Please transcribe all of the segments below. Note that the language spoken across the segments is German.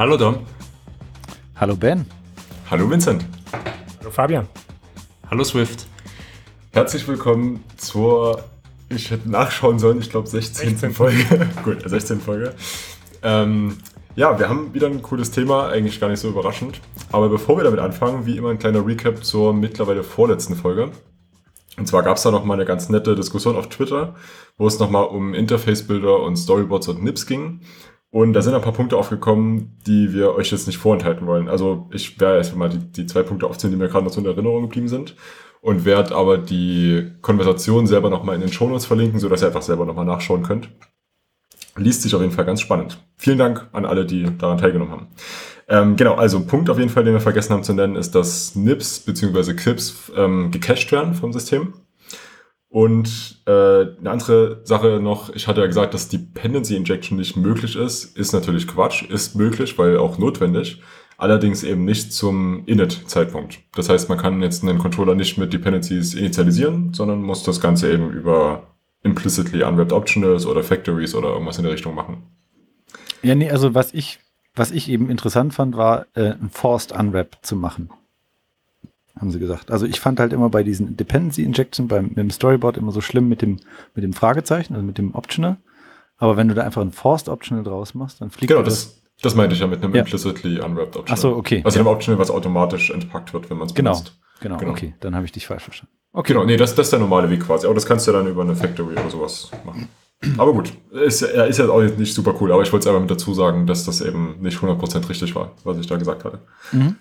Hallo Dom. Hallo Ben. Hallo Vincent. Hallo Fabian. Hallo Swift. Herzlich willkommen zur, ich hätte nachschauen sollen, ich glaube 16. 16. Folge. Gut, 16. Folge. Ähm, ja, wir haben wieder ein cooles Thema, eigentlich gar nicht so überraschend. Aber bevor wir damit anfangen, wie immer ein kleiner Recap zur mittlerweile vorletzten Folge. Und zwar gab es da nochmal eine ganz nette Diskussion auf Twitter, wo es nochmal um Interface-Bilder und Storyboards und Nips ging. Und da sind ein paar Punkte aufgekommen, die wir euch jetzt nicht vorenthalten wollen. Also ich werde erstmal die, die zwei Punkte aufzählen, die mir gerade noch so in Erinnerung geblieben sind. Und werde aber die Konversation selber nochmal in den Shownotes verlinken, sodass ihr einfach selber nochmal nachschauen könnt. Liest sich auf jeden Fall ganz spannend. Vielen Dank an alle, die daran teilgenommen haben. Ähm, genau, also Punkt auf jeden Fall, den wir vergessen haben zu nennen, ist, dass NIPs bzw. CRIPs ähm, gecached werden vom System. Und äh, eine andere Sache noch, ich hatte ja gesagt, dass Dependency Injection nicht möglich ist, ist natürlich Quatsch, ist möglich, weil auch notwendig, allerdings eben nicht zum Init-Zeitpunkt. Das heißt, man kann jetzt einen Controller nicht mit Dependencies initialisieren, sondern muss das Ganze eben über implicitly unwrapped optionals oder factories oder irgendwas in der Richtung machen. Ja, nee, also was ich, was ich eben interessant fand, war, äh, ein Forced Unwrap zu machen haben sie gesagt. Also ich fand halt immer bei diesen Dependency Injection beim mit dem Storyboard immer so schlimm mit dem mit dem Fragezeichen, also mit dem Optional. Aber wenn du da einfach ein Forced Optional draus machst, dann fliegt genau, das. Das meinte ich ja mit einem ja. implicitly unwrapped Optional. Ach so, okay. Also ja. einem Optional, was automatisch entpackt wird, wenn man es genau. benutzt. Genau, genau, okay. Dann habe ich dich falsch verstanden. Okay. Genau, nee, das, das ist der normale Weg quasi. Aber das kannst du ja dann über eine Factory oder sowas machen. Aber gut, ist, ist jetzt auch nicht super cool, aber ich wollte es einfach mit dazu sagen, dass das eben nicht 100% richtig war, was ich da gesagt hatte. Mhm.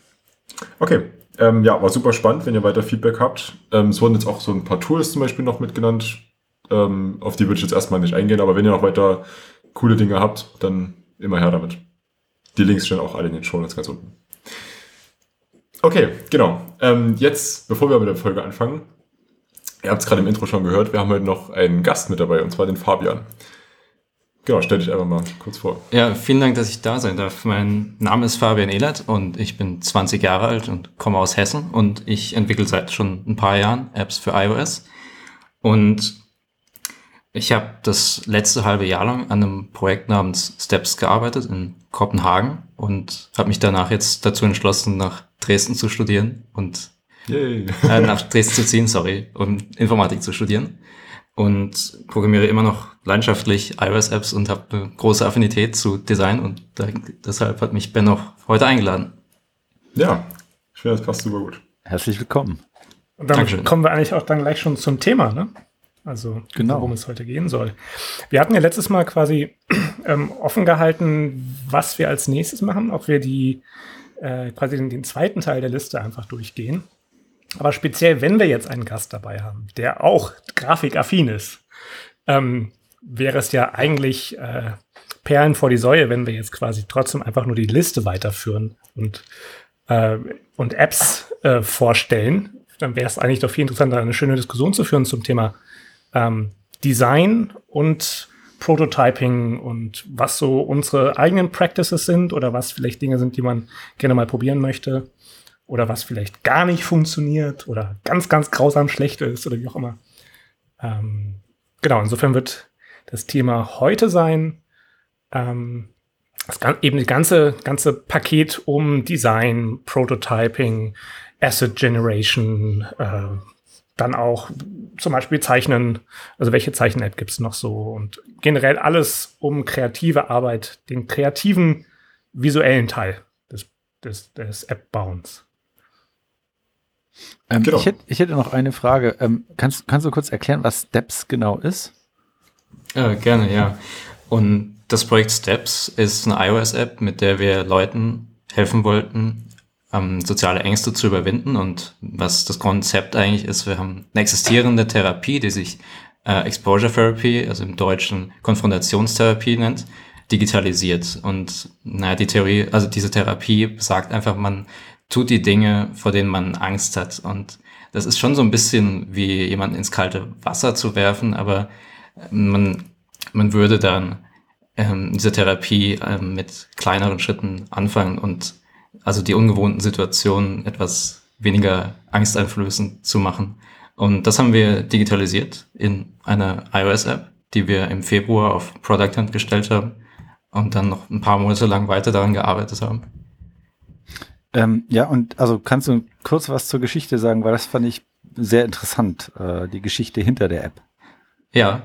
Okay, ähm, ja, war super spannend, wenn ihr weiter Feedback habt. Ähm, es wurden jetzt auch so ein paar Tools zum Beispiel noch mitgenannt. Ähm, auf die würde ich jetzt erstmal nicht eingehen, aber wenn ihr noch weiter coole Dinge habt, dann immer her damit. Die Links stehen auch alle in den Show Notes ganz unten. Okay, genau. Ähm, jetzt, bevor wir mit der Folge anfangen, ihr habt es gerade im Intro schon gehört, wir haben heute noch einen Gast mit dabei, und zwar den Fabian. Genau, stell dich einfach mal kurz vor. Ja, vielen Dank, dass ich da sein darf. Mein Name ist Fabian Ehlert und ich bin 20 Jahre alt und komme aus Hessen und ich entwickle seit schon ein paar Jahren Apps für iOS. Und ich habe das letzte halbe Jahr lang an einem Projekt namens Steps gearbeitet in Kopenhagen und habe mich danach jetzt dazu entschlossen, nach Dresden zu studieren und äh, nach Dresden zu ziehen, sorry, um Informatik zu studieren und programmiere immer noch leidenschaftlich iOS-Apps und habe eine große Affinität zu Design und da, deshalb hat mich Ben auch heute eingeladen. Ja, ich finde, das passt super gut. Herzlich willkommen. Und damit Dankeschön. kommen wir eigentlich auch dann gleich schon zum Thema, ne? Also, genau. worum es heute gehen soll. Wir hatten ja letztes Mal quasi ähm, offen gehalten, was wir als nächstes machen, ob wir die äh, quasi den, den zweiten Teil der Liste einfach durchgehen. Aber speziell, wenn wir jetzt einen Gast dabei haben, der auch grafikaffin ist, ähm, wäre es ja eigentlich äh, Perlen vor die Säue, wenn wir jetzt quasi trotzdem einfach nur die Liste weiterführen und, äh, und Apps äh, vorstellen. Dann wäre es eigentlich doch viel interessanter, eine schöne Diskussion zu führen zum Thema ähm, Design und Prototyping und was so unsere eigenen Practices sind oder was vielleicht Dinge sind, die man gerne mal probieren möchte oder was vielleicht gar nicht funktioniert oder ganz, ganz grausam schlecht ist oder wie auch immer. Ähm, genau, insofern wird das Thema heute sein, ähm, das, eben das ganze, ganze Paket um Design, Prototyping, Asset Generation, äh, dann auch zum Beispiel Zeichnen, also welche Zeichen-App gibt es noch so und generell alles um kreative Arbeit, den kreativen visuellen Teil des, des, des App-Bauens. Ähm, genau. ich, hätte, ich, hätte, noch eine Frage. Ähm, kannst, kannst du kurz erklären, was Steps genau ist? Äh, gerne, ja. Und das Projekt Steps ist eine iOS-App, mit der wir Leuten helfen wollten, ähm, soziale Ängste zu überwinden. Und was das Konzept eigentlich ist, wir haben eine existierende Therapie, die sich äh, Exposure Therapy, also im Deutschen Konfrontationstherapie nennt, digitalisiert. Und naja, die Theorie, also diese Therapie sagt einfach, man tut die Dinge, vor denen man Angst hat. Und das ist schon so ein bisschen wie jemand ins kalte Wasser zu werfen, aber man, man würde dann ähm, diese Therapie ähm, mit kleineren Schritten anfangen und also die ungewohnten Situationen etwas weniger angsteinflößend zu machen. Und das haben wir digitalisiert in einer iOS-App, die wir im Februar auf Product Hunt gestellt haben. und dann noch ein paar Monate lang weiter daran gearbeitet haben. Ähm, ja, und also kannst du kurz was zur Geschichte sagen, weil das fand ich sehr interessant, äh, die Geschichte hinter der App. Ja.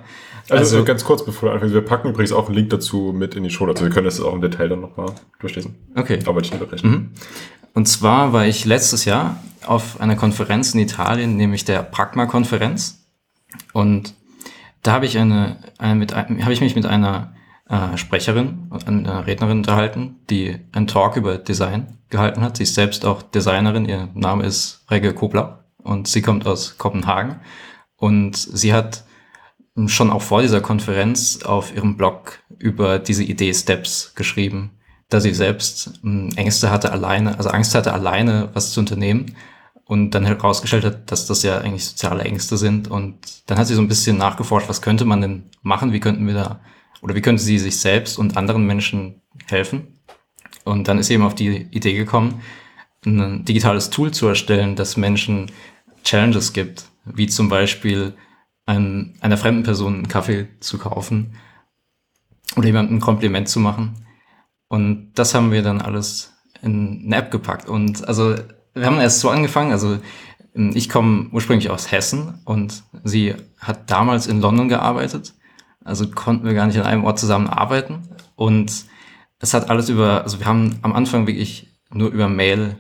Also, also ganz kurz, bevor wir wir packen übrigens auch einen Link dazu mit in die Show, also wir können das auch im Detail dann nochmal durchlesen. Okay. Aber ich unterbrechen. Mhm. Und zwar war ich letztes Jahr auf einer Konferenz in Italien, nämlich der Pragma-Konferenz. Und da habe ich eine, eine mit, habe ich mich mit einer äh, Sprecherin, einer Rednerin unterhalten, die einen Talk über Design gehalten hat. Sie ist selbst auch Designerin. Ihr Name ist Regge Kobler und sie kommt aus Kopenhagen. Und sie hat schon auch vor dieser Konferenz auf ihrem Blog über diese Idee Steps geschrieben, da sie selbst hm, Ängste hatte alleine, also Angst hatte alleine was zu unternehmen und dann herausgestellt hat, dass das ja eigentlich soziale Ängste sind. Und dann hat sie so ein bisschen nachgeforscht, was könnte man denn machen, wie könnten wir da oder wie könnte sie sich selbst und anderen Menschen helfen? Und dann ist sie eben auf die Idee gekommen, ein digitales Tool zu erstellen, das Menschen Challenges gibt, wie zum Beispiel einem, einer fremden Person einen Kaffee zu kaufen oder jemandem ein Kompliment zu machen. Und das haben wir dann alles in eine App gepackt. Und also wir haben erst so angefangen, also ich komme ursprünglich aus Hessen und sie hat damals in London gearbeitet. Also konnten wir gar nicht an einem Ort zusammen arbeiten. Und es hat alles über, also wir haben am Anfang wirklich nur über Mail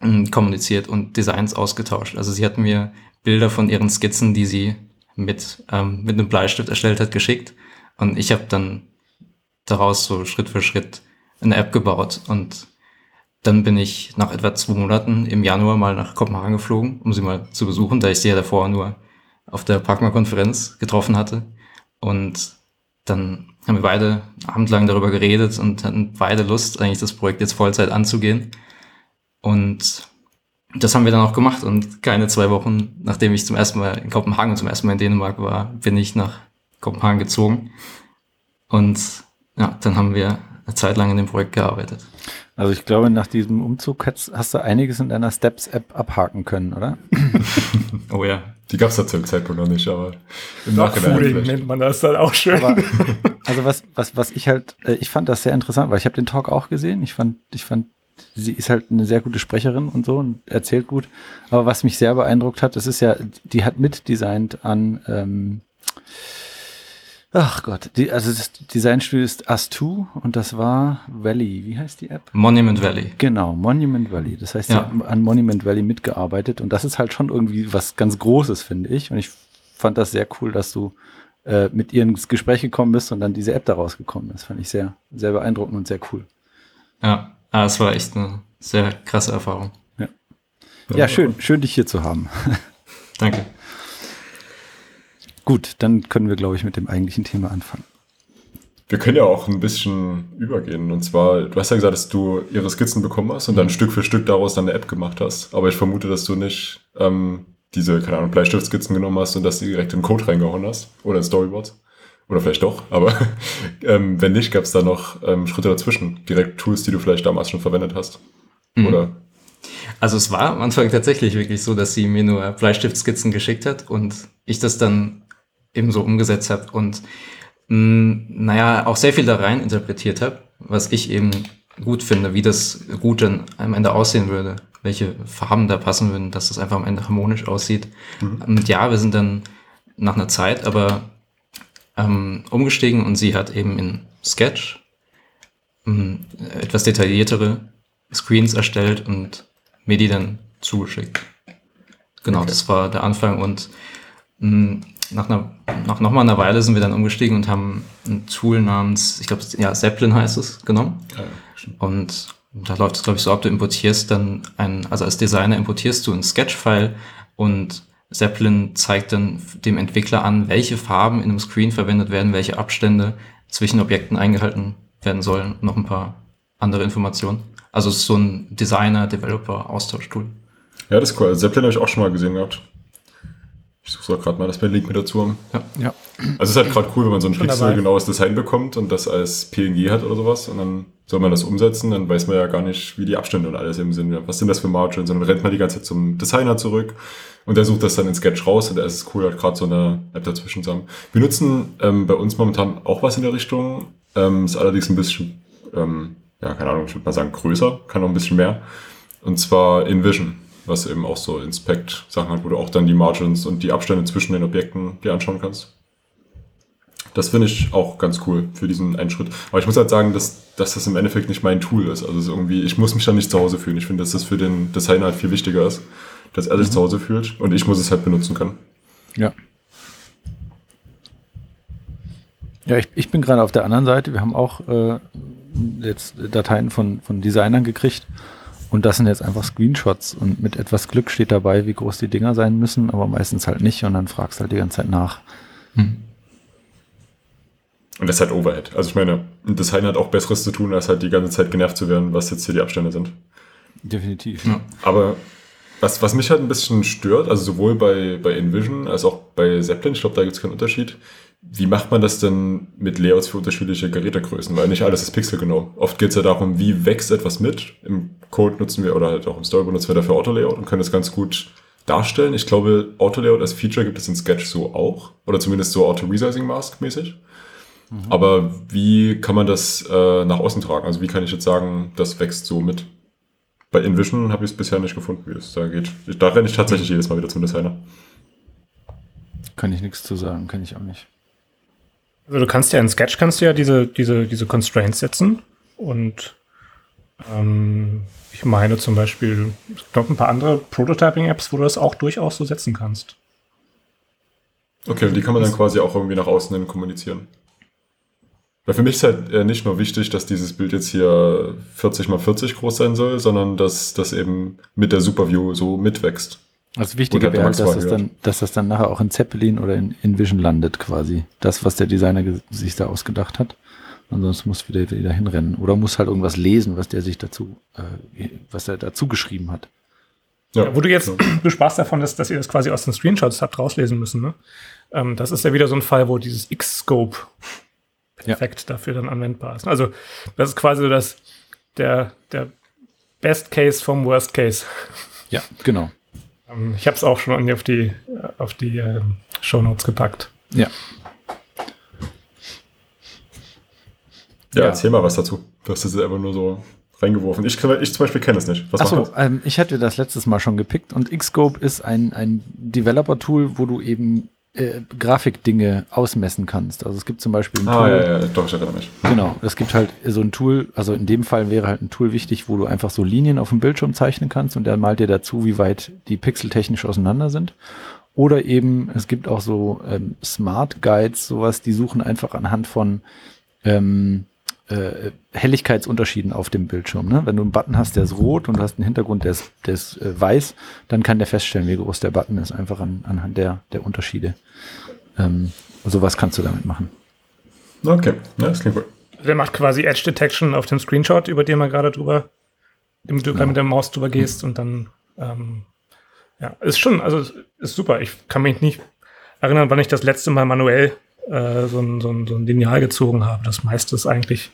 hm, kommuniziert und Designs ausgetauscht. Also sie hat mir Bilder von ihren Skizzen, die sie mit, ähm, mit einem Bleistift erstellt hat, geschickt. Und ich habe dann daraus so Schritt für Schritt eine App gebaut. Und dann bin ich nach etwa zwei Monaten im Januar mal nach Kopenhagen geflogen, um sie mal zu besuchen, da ich sie ja davor nur auf der Pragma-Konferenz getroffen hatte. Und dann haben wir beide abendlang darüber geredet und hatten beide Lust, eigentlich das Projekt jetzt Vollzeit anzugehen. Und das haben wir dann auch gemacht und keine zwei Wochen, nachdem ich zum ersten Mal in Kopenhagen und zum ersten Mal in Dänemark war, bin ich nach Kopenhagen gezogen. Und ja, dann haben wir eine Zeit lang in dem Projekt gearbeitet. Also ich glaube, nach diesem Umzug hast, hast du einiges in deiner Steps-App abhaken können, oder? oh ja. Die gab es da zu dem Zeitpunkt noch nicht, aber im Nachhinein nennt man das dann auch schön. Aber, also was, was, was ich halt, äh, ich fand das sehr interessant, weil ich habe den Talk auch gesehen. Ich fand, ich fand sie ist halt eine sehr gute Sprecherin und so und erzählt gut. Aber was mich sehr beeindruckt hat, das ist ja, die hat mitdesignt an, ähm, ach Gott, die, also das Designstudio ist Us2 und das war Valley. Wie heißt die App? Monument Valley. Genau, Monument Valley. Das heißt, ja. sie hat an Monument Valley mitgearbeitet und das ist halt schon irgendwie was ganz Großes, finde ich. Und ich fand das sehr cool, dass du äh, mit ihr ins Gespräch gekommen bist und dann diese App daraus gekommen ist. Fand ich sehr, sehr beeindruckend und sehr cool. Ja, Ah, es war echt eine sehr krasse Erfahrung. Ja, ja schön, schön dich hier zu haben. Danke. Gut, dann können wir, glaube ich, mit dem eigentlichen Thema anfangen. Wir können ja auch ein bisschen übergehen. Und zwar, du hast ja gesagt, dass du ihre Skizzen bekommen hast und dann mhm. Stück für Stück daraus dann eine App gemacht hast. Aber ich vermute, dass du nicht ähm, diese, keine Ahnung, Bleistiftskizzen genommen hast und dass du direkt in Code reingehauen hast oder in Storyboards. Oder vielleicht doch, aber ähm, wenn nicht, gab es da noch ähm, Schritte dazwischen, direkt Tools, die du vielleicht damals schon verwendet hast. Mhm. Oder? Also es war am Anfang tatsächlich wirklich so, dass sie mir nur Bleistiftskizzen geschickt hat und ich das dann eben so umgesetzt habe und mh, mm, naja, auch sehr viel da rein interpretiert habe, was ich eben gut finde, wie das gut dann am Ende aussehen würde, welche Farben da passen würden, dass das einfach am Ende harmonisch aussieht. Mhm. Und ja, wir sind dann nach einer Zeit, aber ähm, umgestiegen und sie hat eben in Sketch ähm, etwas detailliertere Screens erstellt und mir die dann zugeschickt. Genau, okay. das war der Anfang und mh, mm, nach, einer, nach noch mal einer Weile sind wir dann umgestiegen und haben ein Tool namens, ich glaube, ja, Zeppelin heißt es, genommen. Ja, und da läuft es, glaube ich, so ab, du importierst dann ein, also als Designer importierst du ein Sketch-File und Zeppelin zeigt dann dem Entwickler an, welche Farben in einem Screen verwendet werden, welche Abstände zwischen Objekten eingehalten werden sollen. Noch ein paar andere Informationen. Also es ist so ein Designer-Developer-Austauschtool. Ja, das ist cool. Zeppelin habe ich auch schon mal gesehen gehabt. Ich suche gerade mal, dass wir einen Link mit dazu haben. Ja. ja. Also es ist halt gerade cool, wenn man so ein pixelgenaues Design bekommt und das als PNG hat oder sowas und dann soll man das umsetzen, dann weiß man ja gar nicht, wie die Abstände und alles eben sind. Was sind das für Margins? Sondern rennt man die ganze Zeit zum Designer zurück und der sucht das dann in Sketch raus und da ist es cool, halt gerade so eine App dazwischen zu haben. Wir nutzen ähm, bei uns momentan auch was in der Richtung. Ähm, ist allerdings ein bisschen, ähm, ja, keine Ahnung, ich würde mal sagen, größer, kann noch ein bisschen mehr. Und zwar InVision, was eben auch so Inspect-Sachen hat, wo du auch dann die Margins und die Abstände zwischen den Objekten dir anschauen kannst. Das finde ich auch ganz cool für diesen einen Schritt. Aber ich muss halt sagen, dass, dass das im Endeffekt nicht mein Tool ist. Also irgendwie, ich muss mich da nicht zu Hause fühlen. Ich finde, dass das für den Designer halt viel wichtiger ist, dass er sich mhm. zu Hause fühlt und ich muss es halt benutzen können. Ja. Ja, ich, ich bin gerade auf der anderen Seite. Wir haben auch äh, jetzt Dateien von, von Designern gekriegt. Und das sind jetzt einfach Screenshots. Und mit etwas Glück steht dabei, wie groß die Dinger sein müssen, aber meistens halt nicht. Und dann fragst du halt die ganze Zeit nach. Hm. Und das ist halt Overhead. Also ich meine, ein Designer hat auch Besseres zu tun, als halt die ganze Zeit genervt zu werden, was jetzt hier die Abstände sind. Definitiv. Ja. Aber was, was mich halt ein bisschen stört, also sowohl bei, bei InVision als auch bei Zeppelin, ich glaube, da gibt es keinen Unterschied. Wie macht man das denn mit Layouts für unterschiedliche Gerätegrößen? Weil nicht alles ist pixelgenau. Oft geht es ja darum, wie wächst etwas mit. Im Code nutzen wir oder halt auch im Storyboard nutzen wir dafür Autolayout und können das ganz gut darstellen. Ich glaube, Autolayout als Feature gibt es in Sketch so auch. Oder zumindest so Auto-Resizing-Mask mäßig. Mhm. Aber wie kann man das äh, nach außen tragen? Also wie kann ich jetzt sagen, das wächst so mit? Bei InVision habe ich es bisher nicht gefunden, wie es da geht. Da renne ich tatsächlich jedes Mal wieder zum Designer. Kann ich nichts zu sagen, kann ich auch nicht. Also du kannst ja in Sketch kannst du ja diese, diese, diese Constraints setzen und ähm, ich meine zum Beispiel, ich glaube ein paar andere Prototyping-Apps, wo du das auch durchaus so setzen kannst. Okay, und die kann man dann quasi auch irgendwie nach außen hin kommunizieren. Weil für mich ist halt äh, nicht nur wichtig, dass dieses Bild jetzt hier 40 mal 40 groß sein soll, sondern dass das eben mit der Superview so mitwächst. Das Wichtige wäre halt, dass das, dann, dass das dann nachher auch in Zeppelin oder in, in Vision landet quasi. Das, was der Designer sich da ausgedacht hat. Ansonsten muss wieder, wieder hinrennen. Oder muss halt irgendwas lesen, was der sich dazu, äh, was er dazu geschrieben hat. Ja, ja wo du jetzt, so. du sprachst davon, dass, dass ihr das quasi aus den Screenshots habt rauslesen müssen, ne? Ähm, das ist ja wieder so ein Fall, wo dieses X-Scope perfekt ja. dafür dann anwendbar ist. Also das ist quasi so das, der, der Best Case vom Worst Case. Ja, genau. Ähm, ich habe es auch schon auf die, auf die äh, Show Notes gepackt. Ja. Ja, ja, erzähl mal was dazu. Du hast das einfach nur so reingeworfen. Ich, ich zum Beispiel kenne es nicht. Was Achso, ähm, ich hatte das letztes Mal schon gepickt und Xscope ist ein, ein Developer-Tool, wo du eben äh, Grafikdinge ausmessen kannst. Also es gibt zum Beispiel ein ah, Tool. Ja, ja, doch, ich erinnere mich. Genau, es gibt halt so ein Tool, also in dem Fall wäre halt ein Tool wichtig, wo du einfach so Linien auf dem Bildschirm zeichnen kannst und der malt dir dazu, wie weit die Pixel technisch auseinander sind. Oder eben, es gibt auch so ähm, Smart Guides, sowas, die suchen einfach anhand von ähm, äh, Helligkeitsunterschieden auf dem Bildschirm. Ne? Wenn du einen Button hast, der ist rot und du hast einen Hintergrund, der ist, der ist äh, weiß, dann kann der feststellen, wie groß der Button ist, einfach an, anhand der, der Unterschiede. Ähm, sowas kannst du damit machen. Okay, ja, das klingt gut. Der macht quasi Edge Detection auf dem Screenshot, über den man gerade drüber, du genau. mit der Maus drüber gehst und dann, ähm, ja, ist schon, also ist super. Ich kann mich nicht erinnern, wann ich das letzte Mal manuell äh, so, ein, so, ein, so ein Lineal gezogen habe. Das meiste ist eigentlich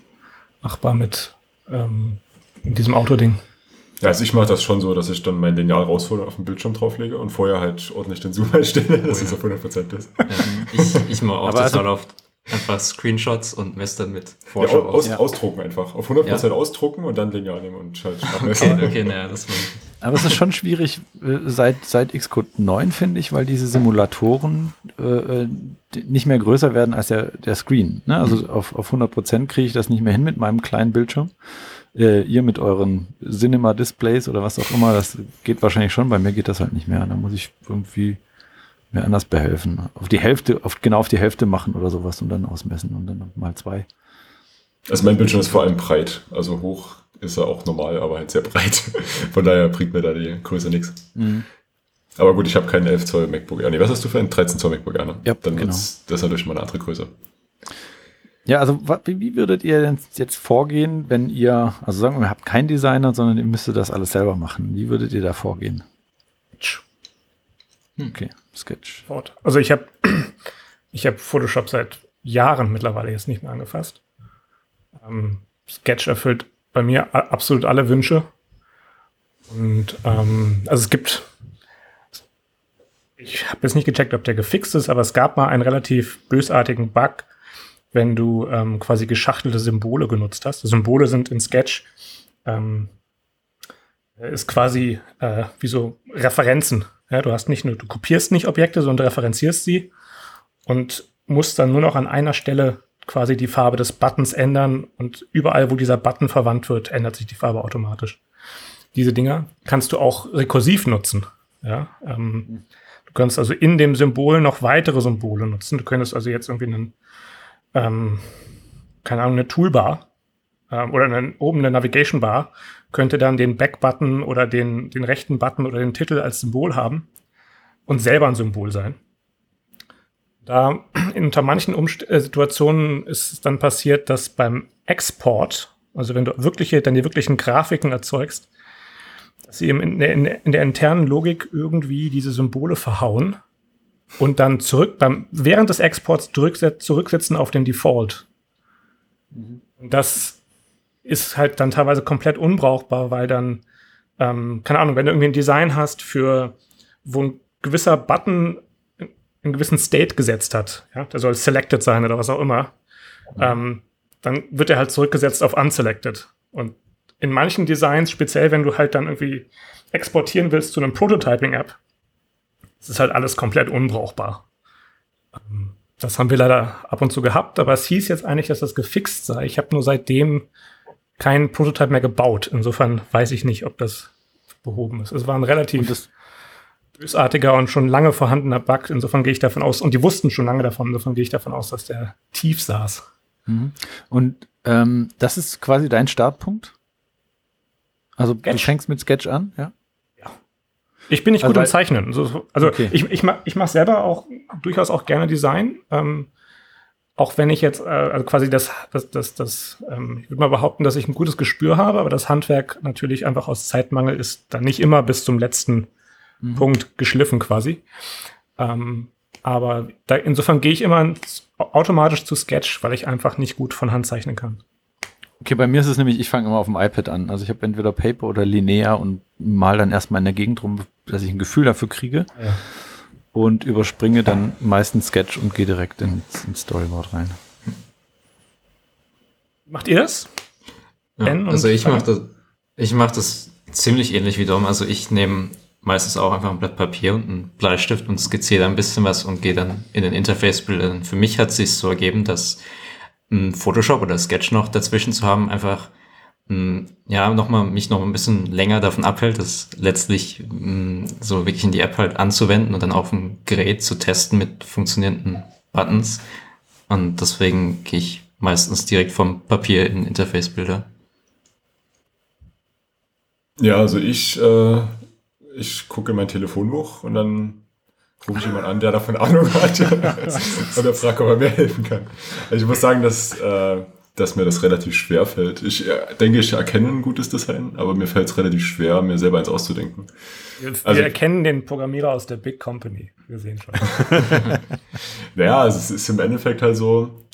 machbar mit ähm, diesem Autoding. Ja, also ich mache das schon so, dass ich dann mein Lineal raushole und auf den Bildschirm drauflege und vorher halt ordentlich den Zoom einstelle, dass oh, es auf 100% ist. Ähm, ich, ich mache auch Aber total also, oft einfach Screenshots und messe dann mit Vorschau ja, aus. Ja. Ausdrucken einfach. Auf 100% ja. ausdrucken und dann Lineal nehmen und halt abmessen. Okay, okay naja, das war aber es ist schon schwierig äh, seit, seit Xcode 9, finde ich, weil diese Simulatoren äh, äh nicht mehr größer werden als der, der Screen. Ne? Also auf, auf 100% kriege ich das nicht mehr hin mit meinem kleinen Bildschirm. Äh, ihr mit euren Cinema-Displays oder was auch immer, das geht wahrscheinlich schon. Bei mir geht das halt nicht mehr. Da muss ich irgendwie mir anders behelfen. Auf die Hälfte, auf, genau auf die Hälfte machen oder sowas und dann ausmessen und dann mal zwei. Also mein Bildschirm ist vor allem breit, also hoch ist er auch normal, aber halt sehr breit. Von daher bringt mir da die Größe nichts. Mhm. Aber gut, ich habe keinen 11 Zoll MacBook Air. Nee, was hast du für einen 13 Zoll MacBook Air? Ne? Ja, Dann genau. ist das natürlich mal eine andere Größe. Ja, also wie würdet ihr denn jetzt vorgehen, wenn ihr, also sagen wir, ihr habt keinen Designer, sondern ihr müsstet das alles selber machen. Wie würdet ihr da vorgehen? Hm. Okay, Sketch. Also ich habe ich hab Photoshop seit Jahren mittlerweile jetzt nicht mehr angefasst. Ähm, Sketch erfüllt bei mir absolut alle Wünsche. Und ähm, also es gibt, ich habe jetzt nicht gecheckt, ob der gefixt ist, aber es gab mal einen relativ bösartigen Bug wenn du ähm, quasi geschachtelte Symbole genutzt hast. Symbole sind in Sketch ähm, ist quasi äh, wie so Referenzen. Ja, du hast nicht nur, du kopierst nicht Objekte, sondern referenzierst sie und musst dann nur noch an einer Stelle quasi die Farbe des Buttons ändern und überall, wo dieser Button verwandt wird, ändert sich die Farbe automatisch. Diese Dinger kannst du auch rekursiv nutzen. Ja, ähm, du kannst also in dem Symbol noch weitere Symbole nutzen. Du könntest also jetzt irgendwie einen ähm, keine Ahnung, eine Toolbar ähm, oder eine, oben eine Navigation Bar könnte dann den Back-Button oder den, den rechten Button oder den Titel als Symbol haben und selber ein Symbol sein. Da unter manchen Umst äh, Situationen ist es dann passiert, dass beim Export, also wenn du wirkliche, dann die wirklichen Grafiken erzeugst, dass sie in der, in der internen Logik irgendwie diese Symbole verhauen und dann zurück beim während des Exports zurücksetzen auf den Default. Mhm. Das ist halt dann teilweise komplett unbrauchbar, weil dann, ähm, keine Ahnung, wenn du irgendwie ein Design hast für, wo ein gewisser Button einen gewissen State gesetzt hat, ja, der soll selected sein oder was auch immer, ähm, dann wird er halt zurückgesetzt auf unselected. Und in manchen Designs, speziell wenn du halt dann irgendwie exportieren willst zu einem Prototyping-App, ist halt alles komplett unbrauchbar. Ähm, das haben wir leider ab und zu gehabt, aber es hieß jetzt eigentlich, dass das gefixt sei. Ich habe nur seitdem keinen Prototype mehr gebaut. Insofern weiß ich nicht, ob das behoben ist. Es war ein relativ bösartiger und schon lange vorhandener Bug. Insofern gehe ich davon aus, und die wussten schon lange davon, insofern gehe ich davon aus, dass der tief saß. Mhm. Und ähm, das ist quasi dein Startpunkt? Also Sketch. du fängst mit Sketch an, ja? Ich bin nicht also gut im Zeichnen. Also, also okay. ich, ich, mach, ich mache selber auch durchaus auch gerne Design. Ähm, auch wenn ich jetzt, äh, also quasi das, das, das, das ähm, ich würde mal behaupten, dass ich ein gutes Gespür habe, aber das Handwerk natürlich einfach aus Zeitmangel ist dann nicht immer bis zum letzten mhm. Punkt geschliffen quasi. Ähm, aber da, insofern gehe ich immer automatisch zu Sketch, weil ich einfach nicht gut von Hand zeichnen kann. Okay, bei mir ist es nämlich, ich fange immer auf dem iPad an. Also ich habe entweder Paper oder Linear und mal dann erstmal in der Gegend rum, dass ich ein Gefühl dafür kriege. Ja. Und überspringe dann meistens Sketch und gehe direkt ins, ins Storyboard rein. Macht ihr das? Ja, also ich mache das, ich mach das ziemlich ähnlich wie Dom. Also ich nehme meistens auch einfach ein Blatt Papier und einen Bleistift und skizziere ein bisschen was und gehe dann in den Interface-Bildern. Für mich hat es sich so ergeben, dass Photoshop oder Sketch noch dazwischen zu haben, einfach mh, ja nochmal mich noch ein bisschen länger davon abhält, das letztlich mh, so wirklich in die App halt anzuwenden und dann auf dem Gerät zu testen mit funktionierenden Buttons. Und deswegen gehe ich meistens direkt vom Papier in Interface-Bilder. Ja, also ich, äh, ich gucke in mein Telefonbuch und dann rufe ich jemanden an, der davon Ahnung hat und er fragt, ob er mir helfen kann. Also ich muss sagen, dass, äh, dass mir das relativ schwer fällt. Ich äh, denke, ich erkenne ein gutes Design, aber mir fällt es relativ schwer, mir selber eins auszudenken. Wir, also, wir erkennen den Programmierer aus der Big Company. Wir sehen schon. naja, also es ist im Endeffekt halt so,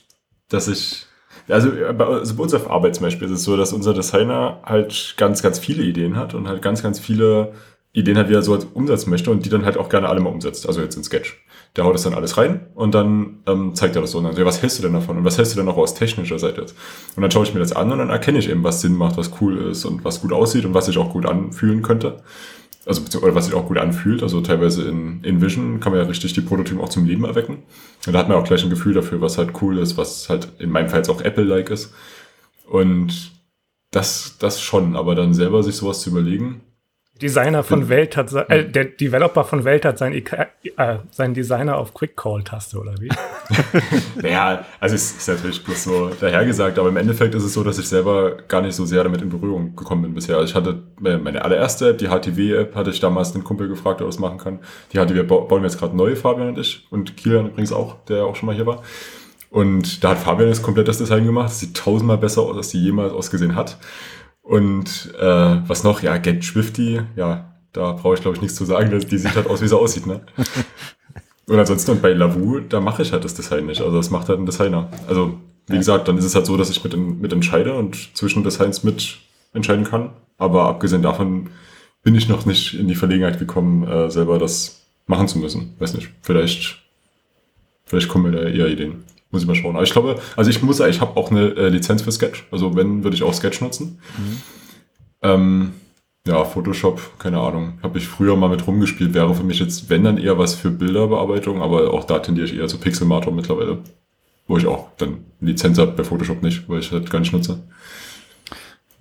dass ich also bei, also bei uns auf Arbeit zum Beispiel ist es so, dass unser Designer halt ganz, ganz viele Ideen hat und halt ganz, ganz viele Ideen hat, wie er so umsetzen möchte und die dann halt auch gerne alle mal umsetzt. Also jetzt in Sketch. Der haut das dann alles rein und dann ähm, zeigt er das so. Und dann so, was hältst du denn davon? Und was hältst du denn auch aus technischer Seite jetzt? Und dann schaue ich mir das an und dann erkenne ich eben, was Sinn macht, was cool ist und was gut aussieht und was sich auch gut anfühlen könnte. Also, oder was sich auch gut anfühlt. Also teilweise in, in Vision kann man ja richtig die Prototypen auch zum Leben erwecken. Und da hat man auch gleich ein Gefühl dafür, was halt cool ist, was halt in meinem Fall jetzt auch Apple-like ist. Und das, das schon, aber dann selber sich sowas zu überlegen, Designer von Welt hat, äh, der Developer von Welt hat sein, äh, sein Designer auf Quick Call Taste oder wie? naja, also es ist natürlich bloß so dahergesagt, aber im Endeffekt ist es so, dass ich selber gar nicht so sehr damit in Berührung gekommen bin bisher. Also ich hatte meine allererste App, die HTW-App, hatte ich damals den Kumpel gefragt, ob er das machen kann. Die HTW bauen wir jetzt gerade neu, Fabian und ich und Kilian übrigens auch, der auch schon mal hier war. Und da hat Fabian jetzt komplett das Design gemacht. Das sieht tausendmal besser aus, als die jemals ausgesehen hat. Und äh, was noch? Ja, Get Swifty, ja, da brauche ich glaube ich nichts zu sagen. Die sieht halt aus, wie sie aussieht, ne? Und ansonsten, und bei Lavu, da mache ich halt das Design nicht. Also das macht halt ein Designer. Also, wie gesagt, dann ist es halt so, dass ich mit, mit entscheide und zwischen Designs mit entscheiden kann. Aber abgesehen davon bin ich noch nicht in die Verlegenheit gekommen, äh, selber das machen zu müssen. Weiß nicht, vielleicht, vielleicht kommen mir da eher Ideen. Muss ich mal schauen. Aber ich glaube, also ich muss, ich habe auch eine äh, Lizenz für Sketch. Also wenn, würde ich auch Sketch nutzen. Mhm. Ähm, ja, Photoshop, keine Ahnung. Habe ich früher mal mit rumgespielt. Wäre für mich jetzt, wenn dann eher was für Bilderbearbeitung, aber auch da tendiere ich eher zu Pixelmator mittlerweile. Wo ich auch dann Lizenz habe bei Photoshop nicht, weil ich halt gar nicht nutze.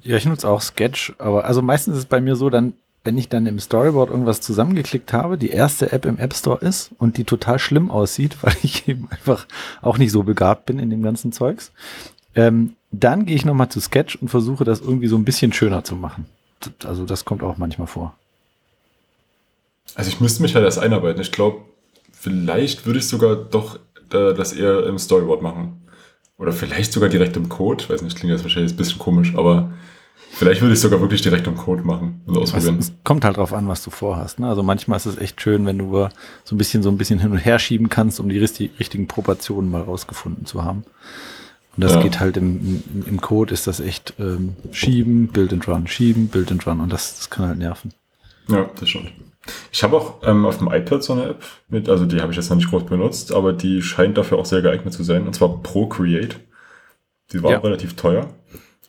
Ja, ich nutze auch Sketch, aber also meistens ist es bei mir so, dann, wenn ich dann im Storyboard irgendwas zusammengeklickt habe, die erste App im App Store ist und die total schlimm aussieht, weil ich eben einfach auch nicht so begabt bin in dem ganzen Zeugs, ähm, dann gehe ich nochmal zu Sketch und versuche das irgendwie so ein bisschen schöner zu machen. Also das kommt auch manchmal vor. Also ich müsste mich halt erst einarbeiten. Ich glaube, vielleicht würde ich sogar doch äh, das eher im Storyboard machen. Oder vielleicht sogar direkt im Code. Ich weiß nicht, klingt jetzt wahrscheinlich ein bisschen komisch, aber vielleicht würde ich sogar wirklich direkt im Code machen und ausprobieren. Es, es kommt halt drauf an, was du vorhast. Ne? Also manchmal ist es echt schön, wenn du so ein bisschen so ein bisschen hin und her schieben kannst, um die richtigen Proportionen mal rausgefunden zu haben. Und das ja. geht halt im, im, im, Code ist das echt ähm, schieben, build and run, schieben, build and run und das, das kann halt nerven. Ja, das stimmt. Ich habe auch ähm, auf dem iPad so eine App mit, also die habe ich jetzt noch nicht groß benutzt, aber die scheint dafür auch sehr geeignet zu sein, und zwar Procreate. Die war ja. auch relativ teuer.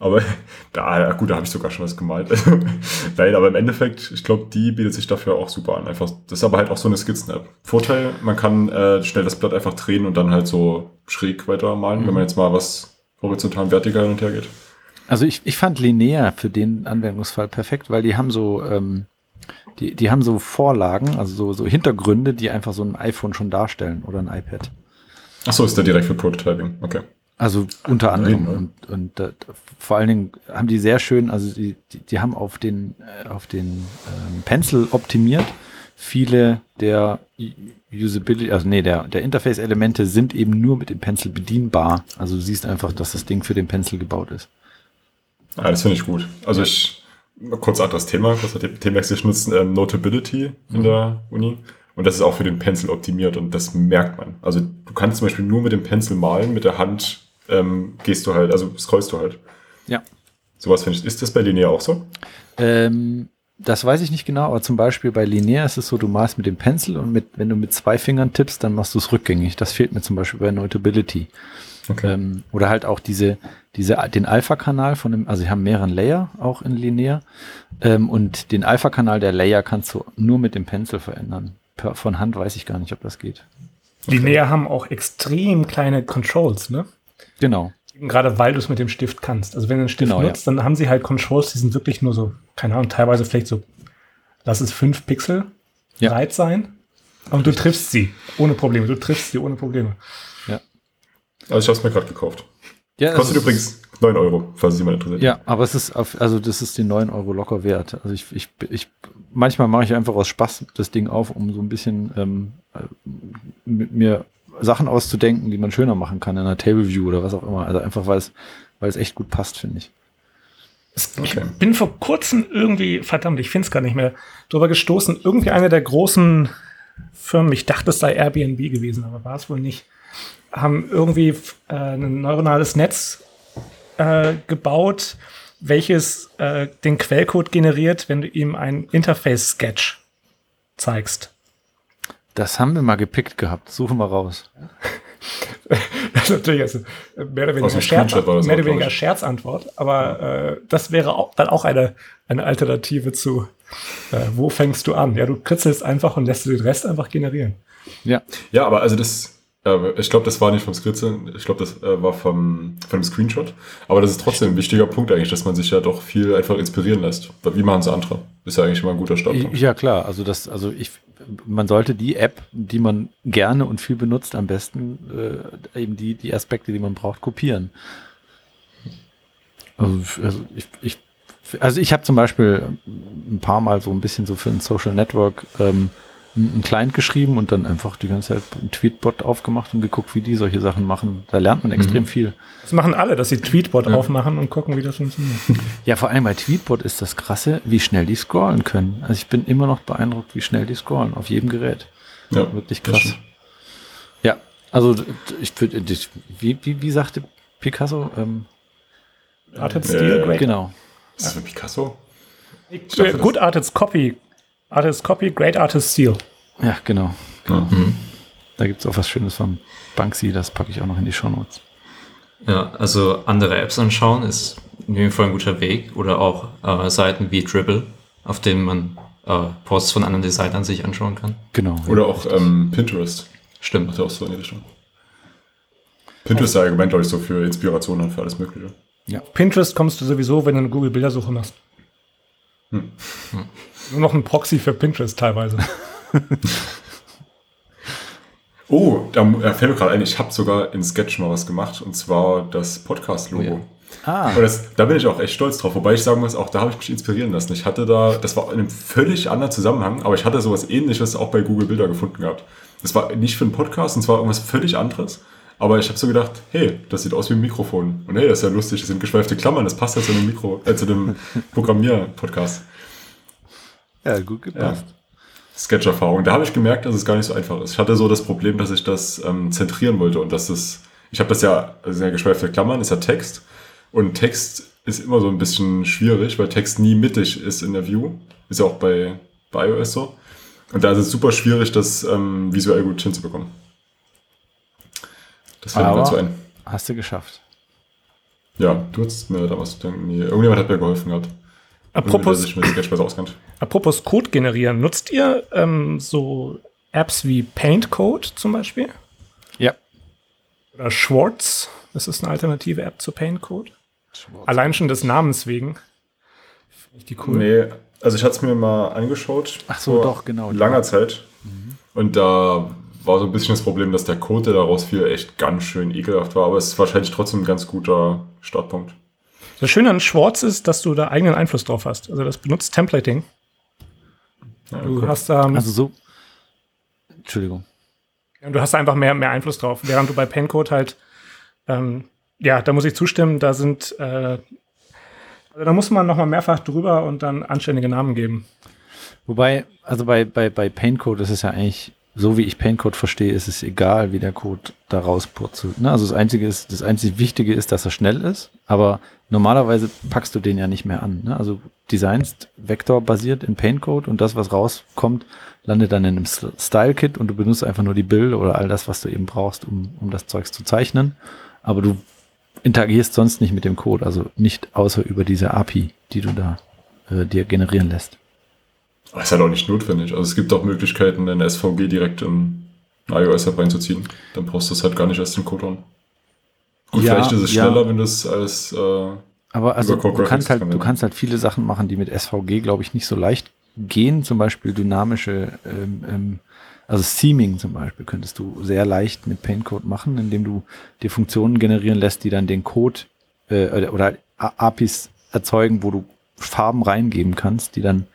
Aber da, gut, da habe ich sogar schon was gemalt. Nein, aber im Endeffekt, ich glaube, die bietet sich dafür auch super an. Einfach, das ist aber halt auch so eine Skizzen-App. Vorteil, man kann äh, schnell das Blatt einfach drehen und dann halt so schräg weitermalen, mhm. wenn man jetzt mal was horizontal und vertikal hin und her geht. Also ich, ich fand Linear für den Anwendungsfall perfekt, weil die haben so, ähm, die, die haben so Vorlagen, also so, so Hintergründe, die einfach so ein iPhone schon darstellen oder ein iPad. Ach so, ist der direkt für Prototyping, okay. Also unter anderem Nein, und, und äh, vor allen Dingen haben die sehr schön, also die, die, die haben auf den äh, auf den ähm, Pencil optimiert. Viele der Usability, also nee, der, der Interface-Elemente sind eben nur mit dem Pencil bedienbar. Also du siehst einfach, dass das Ding für den Pencil gebaut ist. Ja, das finde ich gut. Also ich, kurz anderes Thema, kurz Themenwechsel, ich nutze ähm, Notability in mhm. der Uni. Und das ist auch für den Pencil optimiert und das merkt man. Also du kannst zum Beispiel nur mit dem Pencil malen, mit der Hand ähm, gehst du halt, also scrollst du halt. Ja. Sowas finde ich. Ist das bei Linear auch so? Ähm, das weiß ich nicht genau, aber zum Beispiel bei Linear ist es so, du malst mit dem Pencil und mit, wenn du mit zwei Fingern tippst, dann machst du es rückgängig. Das fehlt mir zum Beispiel bei Notability. Okay. Ähm, oder halt auch diese, diese, den Alpha-Kanal von dem, also sie haben mehreren Layer auch in Linear. Ähm, und den Alpha-Kanal der Layer kannst du nur mit dem Pencil verändern. Per, von Hand weiß ich gar nicht, ob das geht. Okay. Linear haben auch extrem kleine Controls, ne? Genau. Gerade weil du es mit dem Stift kannst. Also wenn du einen Stift genau, nutzt, ja. dann haben sie halt Controls, die sind wirklich nur so, keine Ahnung, teilweise vielleicht so, lass es fünf Pixel ja. breit sein. Und du triffst sie ohne Probleme. Du triffst sie ohne Probleme. Ja. Also ich habe es mir gerade gekauft. Ja, Kostet übrigens 9 Euro, falls es jemand interessiert. Ja, aber es ist auf, also das ist die 9 Euro locker wert. Also ich, ich, ich manchmal mache ich einfach aus Spaß das Ding auf, um so ein bisschen ähm, mit mir Sachen auszudenken, die man schöner machen kann in einer Table View oder was auch immer. Also einfach, weil es, weil es echt gut passt, finde ich. Okay. Ich bin vor kurzem irgendwie, verdammt, ich finde es gar nicht mehr, drüber gestoßen. Irgendwie eine der großen Firmen, ich dachte, es sei Airbnb gewesen, aber war es wohl nicht, haben irgendwie äh, ein neuronales Netz äh, gebaut, welches äh, den Quellcode generiert, wenn du ihm ein Interface-Sketch zeigst. Das haben wir mal gepickt gehabt. Suchen wir raus. das ist natürlich also mehr oder weniger, Scherz, mehr oder weniger Scherzantwort, aber äh, das wäre auch, dann auch eine, eine Alternative zu, äh, wo fängst du an? Ja, du kritzelst einfach und lässt du den Rest einfach generieren. Ja. Ja, aber also das, äh, ich glaube, das war nicht vom Skritzeln, ich glaube, das äh, war vom, einem Screenshot. Aber das ist trotzdem ein wichtiger Punkt eigentlich, dass man sich ja doch viel einfach inspirieren lässt. Wie machen es andere? Ist ja eigentlich immer ein guter Startpunkt. Ja, klar. Also das, also ich, man sollte die App, die man gerne und viel benutzt, am besten äh, eben die, die Aspekte, die man braucht, kopieren. Also, also ich, ich, also ich habe zum Beispiel ein paar Mal so ein bisschen so für ein Social Network ähm, einen Client geschrieben und dann einfach die ganze Zeit einen Tweetbot aufgemacht und geguckt, wie die solche Sachen machen. Da lernt man extrem mhm. viel. Das machen alle, dass sie Tweetbot ja. aufmachen und gucken, wie das funktioniert. Ja, vor allem bei Tweetbot ist das krasse, wie schnell die scrollen können. Also ich bin immer noch beeindruckt, wie schnell die scrollen auf jedem Gerät. Ja, wirklich krass. Ja, also ich würde, wie, wie, wie sagte Picasso? Ähm, Arted Steel, great. Genau. Ist das für Picasso? Good Artist Copy Artist Copy, Great Artist Seal. Ja, genau. Mhm. Da gibt es auch was Schönes von Banksy, das packe ich auch noch in die Show Notes. Ja, also andere Apps anschauen ist in jedem Fall ein guter Weg oder auch äh, Seiten wie Dribble, auf denen man äh, Posts von anderen Designern sich anschauen kann. Genau. Oder auch ähm, Pinterest. Stimmt. Macht ja auch so in die Richtung. Pinterest ist ja allgemein, glaube ich, so für Inspiration und für alles Mögliche. Ja. Pinterest kommst du sowieso, wenn du eine Google-Bildersuche machst. Hm. Hm. Nur noch ein Proxy für Pinterest teilweise. oh, da, da fällt mir gerade ein, ich habe sogar in Sketch mal was gemacht und zwar das Podcast-Logo. Oh, ja. Ah. Das, da bin ich auch echt stolz drauf. Wobei ich sagen muss, auch da habe ich mich inspirieren lassen. Ich hatte da, das war in einem völlig anderen Zusammenhang, aber ich hatte sowas ähnliches auch bei Google Bilder gefunden gehabt. Das war nicht für einen Podcast, und zwar irgendwas völlig anderes. Aber ich habe so gedacht, hey, das sieht aus wie ein Mikrofon. Und hey, das ist ja lustig, das sind geschweifte Klammern, das passt ja zu einem Mikro, äh, zu dem Programmier-Podcast. Ja, gut gepasst. Ja. Sketch-Erfahrung. Da habe ich gemerkt, dass es gar nicht so einfach ist. Ich hatte so das Problem, dass ich das ähm, zentrieren wollte und dass das, ich habe das ja, ja geschweifte Klammern, ist ja Text. Und Text ist immer so ein bisschen schwierig, weil Text nie mittig ist in der View. Ist ja auch bei, bei iOS so. Und da ist es super schwierig, das ähm, visuell gut hinzubekommen. Das fällt mir so ein. Hast du geschafft. Ja, du hast mir damals denken. Irgendjemand hat mir geholfen gehabt. Apropos, sich mit Sketch auskennt. apropos Code generieren, nutzt ihr ähm, so Apps wie Paint Code zum Beispiel? Ja. Oder Schwartz? Das ist eine alternative App zu Paint Code. Schwarz. Allein schon des Namens wegen. ich die cool. Nee, also ich hatte es mir mal angeschaut. Ach so, doch, genau. Langer Zeit. Mhm. Und da war so ein bisschen das Problem, dass der Code, der daraus fiel, echt ganz schön ekelhaft war. Aber es ist wahrscheinlich trotzdem ein ganz guter Startpunkt. Das Schöne an Schwarz ist, dass du da eigenen Einfluss drauf hast. Also das benutzt Templating. Du cool. hast da. Ähm, also so. Entschuldigung. Du hast einfach mehr, mehr Einfluss drauf. Während du bei Pencode halt, ähm, ja, da muss ich zustimmen, da sind, äh, also da muss man nochmal mehrfach drüber und dann anständige Namen geben. Wobei, also bei, bei, bei Paintcode ist es ja eigentlich so wie ich Paincode verstehe, ist es egal, wie der Code da rauspurzelt. Ne? Also das einzige ist, das einzige Wichtige ist, dass er schnell ist, aber normalerweise packst du den ja nicht mehr an. Ne? Also designst vektorbasiert in Paincode und das, was rauskommt, landet dann in einem Style-Kit und du benutzt einfach nur die Bild oder all das, was du eben brauchst, um, um das Zeugs zu zeichnen. Aber du interagierst sonst nicht mit dem Code, also nicht außer über diese API, die du da äh, dir generieren lässt. Das ist halt auch nicht notwendig. Also es gibt auch Möglichkeiten, eine SVG direkt in iOS-App reinzuziehen. Dann brauchst du es halt gar nicht erst den Code on. Gut, ja, vielleicht ist es schneller, ja. wenn du es als äh, Aber also du kannst halt, du kannst halt viele Sachen machen, die mit SVG, glaube ich, nicht so leicht gehen. Zum Beispiel dynamische, ähm, ähm, also Theming zum Beispiel könntest du sehr leicht mit Paintcode machen, indem du dir Funktionen generieren lässt, die dann den Code äh, oder APIs erzeugen, wo du Farben reingeben kannst, die dann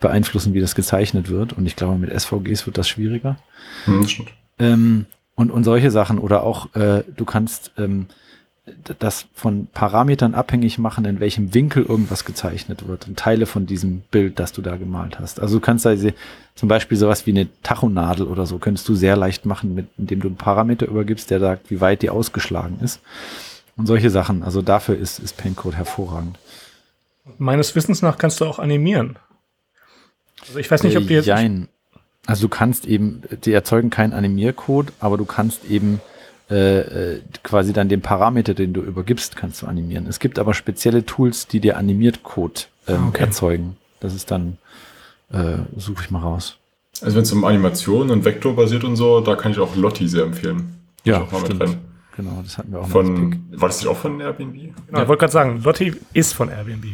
beeinflussen, wie das gezeichnet wird. Und ich glaube, mit SVGs wird das schwieriger. Hm, ähm, und, und solche Sachen. Oder auch, äh, du kannst ähm, das von Parametern abhängig machen, in welchem Winkel irgendwas gezeichnet wird. Und Teile von diesem Bild, das du da gemalt hast. Also du kannst da zum Beispiel sowas wie eine Tachonadel oder so, könntest du sehr leicht machen, mit, indem du einen Parameter übergibst, der sagt, wie weit die ausgeschlagen ist. Und solche Sachen. Also dafür ist, ist Paintcode hervorragend. Meines Wissens nach kannst du auch animieren. Also ich weiß nicht, ob wir jetzt. Jein. Also du kannst eben, die erzeugen keinen Animiercode, aber du kannst eben äh, äh, quasi dann den Parameter, den du übergibst, kannst du animieren. Es gibt aber spezielle Tools, die dir animiert Code ähm, okay. erzeugen. Das ist dann, äh, suche ich mal raus. Also wenn es um Animationen und Vektor basiert und so, da kann ich auch Lotti sehr empfehlen. Ja, stimmt. Genau, das hatten wir auch von, War das nicht auch von Airbnb? Genau, ja, ich wollte gerade sagen, Lotti ist von Airbnb.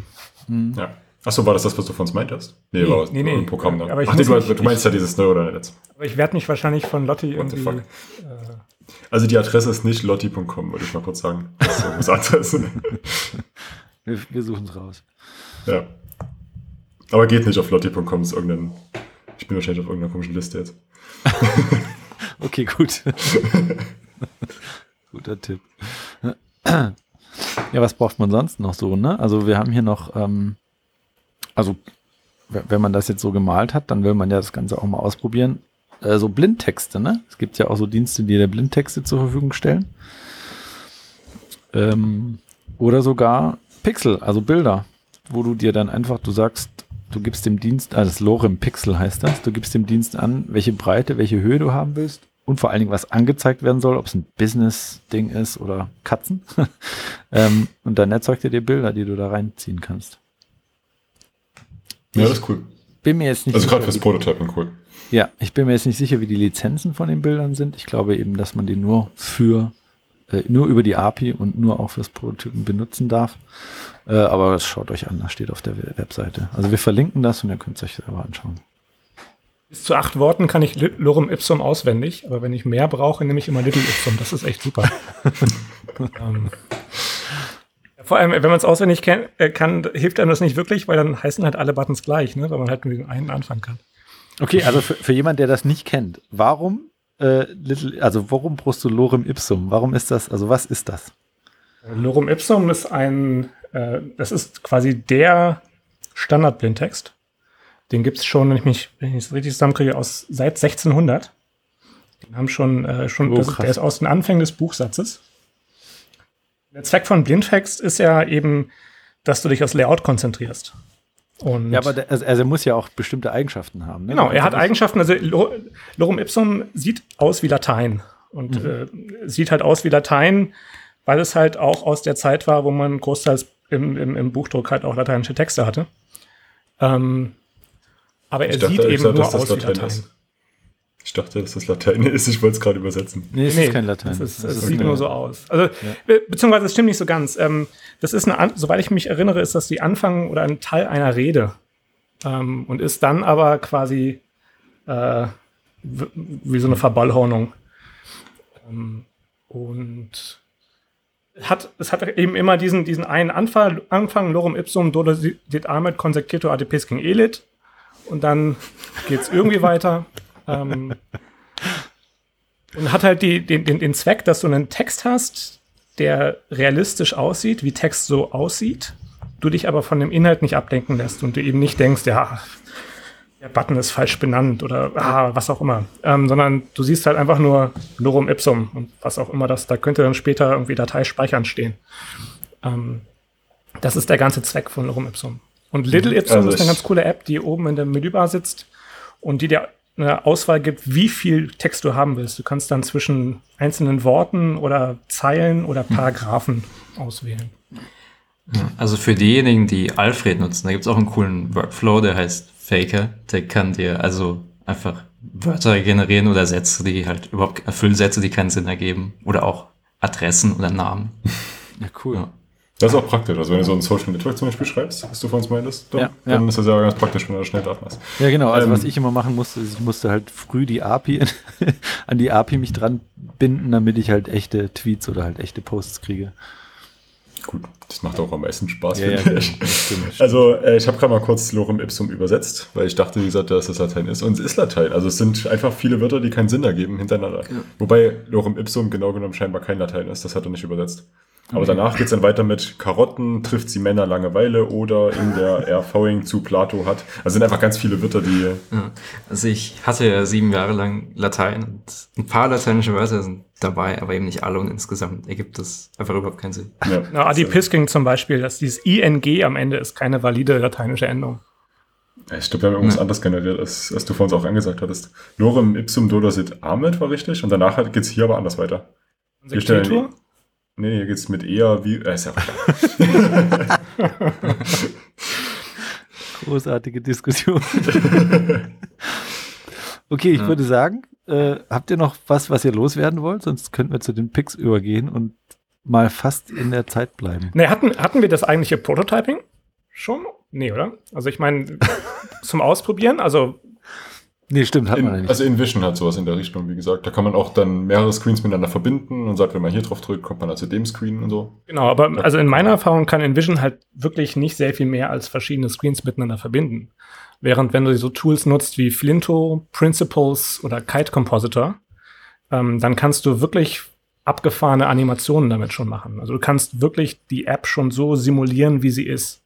Mhm. Ja. Achso, war das das, was du von uns meintest? Nee, nee war nee, nee. ein Programm da. Aber ich Ach, nee, du, du, meinst ja dieses Neuronetz. Aber ich werde mich wahrscheinlich von Lotti What irgendwie... Äh, also die Adresse ist nicht lotti.com, würde ich mal kurz sagen. Das ist was anderes. wir, wir suchen es raus. Ja. Aber geht nicht auf lotti.com, ist irgendein... Ich bin wahrscheinlich auf irgendeiner komischen Liste jetzt. okay, gut. Guter Tipp. Ja, was braucht man sonst noch so, ne? Also wir haben hier noch... Ähm, also wenn man das jetzt so gemalt hat, dann will man ja das Ganze auch mal ausprobieren. Äh, so Blindtexte, ne? Es gibt ja auch so Dienste, die dir Blindtexte zur Verfügung stellen. Ähm, oder sogar Pixel, also Bilder, wo du dir dann einfach, du sagst, du gibst dem Dienst, also das Lorem Pixel heißt das, du gibst dem Dienst an, welche Breite, welche Höhe du haben willst und vor allen Dingen, was angezeigt werden soll, ob es ein Business-Ding ist oder Katzen. ähm, und dann erzeugt er dir Bilder, die du da reinziehen kannst. Ja, das ist cool. Bin mir jetzt nicht also gerade fürs Prototyping cool. Ja, ich bin mir jetzt nicht sicher, wie die Lizenzen von den Bildern sind. Ich glaube eben, dass man die nur für äh, nur über die API und nur auch fürs Prototypen benutzen darf. Äh, aber das schaut euch an, das steht auf der Webseite. Also wir verlinken das und ihr könnt es euch selber anschauen. Bis zu acht Worten kann ich Lorem Ipsum auswendig, aber wenn ich mehr brauche, nehme ich immer Little Ipsum. Das ist echt super. ähm, vor allem, wenn man es auswendig kann, äh, kann, hilft einem das nicht wirklich, weil dann heißen halt alle Buttons gleich, ne? weil man halt mit den einen anfangen kann. Okay, also für, für jemanden, der das nicht kennt, warum äh, Little, also warum brauchst du Lorem Ipsum? Warum ist das, also was ist das? Lorem Ipsum ist ein, äh, das ist quasi der Standard-Blindtext. Den gibt es schon, wenn ich mich, wenn ich es richtig zusammenkriege, aus seit 1600. Den haben schon, äh, schon, oh, das, der ist aus den Anfängen des Buchsatzes. Der Zweck von Blindtext ist ja eben, dass du dich aufs Layout konzentrierst. Und ja, aber der, also er muss ja auch bestimmte Eigenschaften haben. Ne? Genau, er hat Eigenschaften. Also Lorem Ipsum sieht aus wie Latein und mhm. äh, sieht halt aus wie Latein, weil es halt auch aus der Zeit war, wo man großteils im, im, im Buchdruck halt auch lateinische Texte hatte. Ähm, aber er dachte, sieht eben dachte, nur aus wie Latein. Ist. Ich dachte, dass das Latein ist. Ich wollte es gerade übersetzen. Nee, es nee, ist kein Latein. Es, ist, es okay. sieht nur so aus. Also, ja. beziehungsweise es stimmt nicht so ganz. Ähm, das ist eine, soweit ich mich erinnere, ist das die Anfang oder ein Teil einer Rede. Ähm, und ist dann aber quasi äh, wie so eine Verballhornung. Ähm, und hat, es hat eben immer diesen, diesen einen Anfang, Anfang Lorem ipsum dit amet consectetur adepescing elit. Und dann geht es irgendwie weiter. Ähm, und hat halt die, den, den, den Zweck, dass du einen Text hast, der realistisch aussieht, wie Text so aussieht, du dich aber von dem Inhalt nicht abdenken lässt und du eben nicht denkst, ja, der Button ist falsch benannt oder ah, was auch immer, ähm, sondern du siehst halt einfach nur Lorem Ipsum und was auch immer das, da könnte dann später irgendwie Datei speichern stehen. Ähm, das ist der ganze Zweck von Lorem Ipsum. Und Little Ipsum also ist eine ganz coole App, die oben in der Menübar sitzt und die dir eine Auswahl gibt, wie viel Text du haben willst. Du kannst dann zwischen einzelnen Worten oder Zeilen oder Paragraphen hm. auswählen. Also für diejenigen, die Alfred nutzen, da gibt es auch einen coolen Workflow, der heißt Faker. Der kann dir also einfach Wörter generieren oder Sätze, die halt überhaupt Erfüllsätze, die keinen Sinn ergeben. Oder auch Adressen oder Namen. Ja, cool. Ja. Das ist auch praktisch. Also wenn du so ein Social Network zum Beispiel schreibst, was du von uns meintest, dann, ja, ja. dann ist das ja ganz praktisch, wenn du das schnell drauf machst. Ja, genau. Also ähm, was ich immer machen musste, ist, ich musste halt früh die API an die API mich dran binden, damit ich halt echte Tweets oder halt echte Posts kriege. Gut, das macht auch am meisten Spaß, ja, finde ja, ich. Stimmt, Also äh, ich habe gerade mal kurz Lorem Ipsum übersetzt, weil ich dachte, wie gesagt, dass das Latein ist. Und es ist Latein. Also es sind einfach viele Wörter, die keinen Sinn ergeben hintereinander. Ja. Wobei Lorem Ipsum genau genommen scheinbar kein Latein ist. Das hat er nicht übersetzt. Aber danach geht es dann weiter mit Karotten, trifft sie Männer Langeweile oder in der Erfauing zu Plato hat. Also sind einfach ganz viele Wörter, die. Ja. Also ich hatte ja sieben Jahre lang Latein und ein paar lateinische Wörter sind dabei, aber eben nicht alle und insgesamt ergibt das einfach überhaupt keinen Sinn. Ja. Na, Adi Pisking zum Beispiel, dass dieses ING am Ende ist keine valide lateinische Endung. Ich glaube, wir haben irgendwas ja. anderes generiert, als, als du vor uns auch angesagt hattest. Lorem ipsum dodosit amet war richtig und danach geht es hier aber anders weiter. Stellen, Nee, hier geht es mit eher wie. Äh, ist ja klar. Großartige Diskussion. okay, ich ja. würde sagen, äh, habt ihr noch was, was ihr loswerden wollt? Sonst könnten wir zu den Picks übergehen und mal fast in der Zeit bleiben. Nee, hatten, hatten wir das eigentliche Prototyping schon? Nee, oder? Also ich meine, zum Ausprobieren, also Nee, stimmt, hat in, man nicht. Also InVision hat sowas in der Richtung, wie gesagt. Da kann man auch dann mehrere Screens miteinander verbinden und sagt, wenn man hier drauf drückt, kommt man dann zu dem Screen und so. Genau, aber also in meiner Erfahrung kann InVision halt wirklich nicht sehr viel mehr als verschiedene Screens miteinander verbinden. Während wenn du so Tools nutzt wie Flinto, Principles oder Kite Compositor, ähm, dann kannst du wirklich abgefahrene Animationen damit schon machen. Also du kannst wirklich die App schon so simulieren, wie sie ist.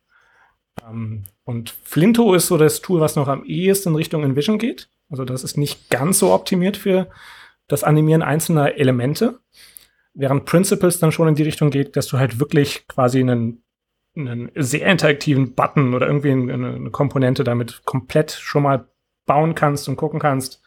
Ähm, und Flinto ist so das Tool, was noch am ehesten in Richtung InVision geht. Also das ist nicht ganz so optimiert für das Animieren einzelner Elemente, während Principles dann schon in die Richtung geht, dass du halt wirklich quasi einen, einen sehr interaktiven Button oder irgendwie eine, eine Komponente damit komplett schon mal bauen kannst und gucken kannst,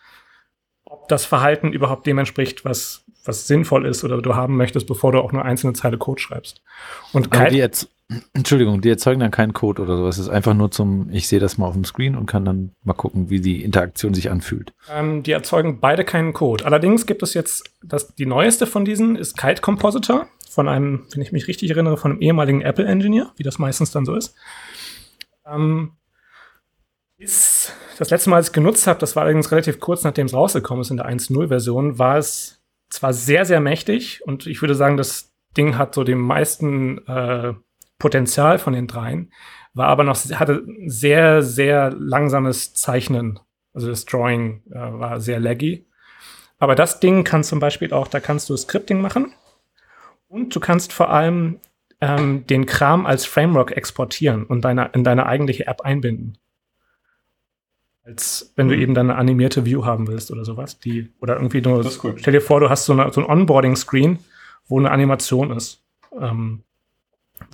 ob das Verhalten überhaupt dem entspricht, was, was sinnvoll ist oder du haben möchtest, bevor du auch nur einzelne Zeile Code schreibst. Und jetzt, Entschuldigung, die erzeugen dann keinen Code oder sowas. Es ist einfach nur zum, ich sehe das mal auf dem Screen und kann dann mal gucken, wie die Interaktion sich anfühlt. Ähm, die erzeugen beide keinen Code. Allerdings gibt es jetzt, das, die neueste von diesen ist Kite Compositor von einem, wenn ich mich richtig erinnere, von einem ehemaligen Apple-Engineer, wie das meistens dann so ist. Ähm, ist das letzte Mal, als ich es genutzt habe, das war allerdings relativ kurz nachdem es rausgekommen ist in der 1.0-Version, war es zwar sehr, sehr mächtig und ich würde sagen, das Ding hat so den meisten äh, Potenzial von den dreien, war aber noch, hatte sehr, sehr langsames Zeichnen. Also das Drawing äh, war sehr laggy. Aber das Ding kann zum Beispiel auch, da kannst du Scripting machen und du kannst vor allem ähm, den Kram als Framework exportieren und deine, in deine eigentliche App einbinden. Als wenn du mhm. eben dann eine animierte View haben willst oder sowas. Die, oder irgendwie nur, cool. stell dir vor, du hast so, eine, so ein Onboarding-Screen, wo eine Animation ist. Ähm,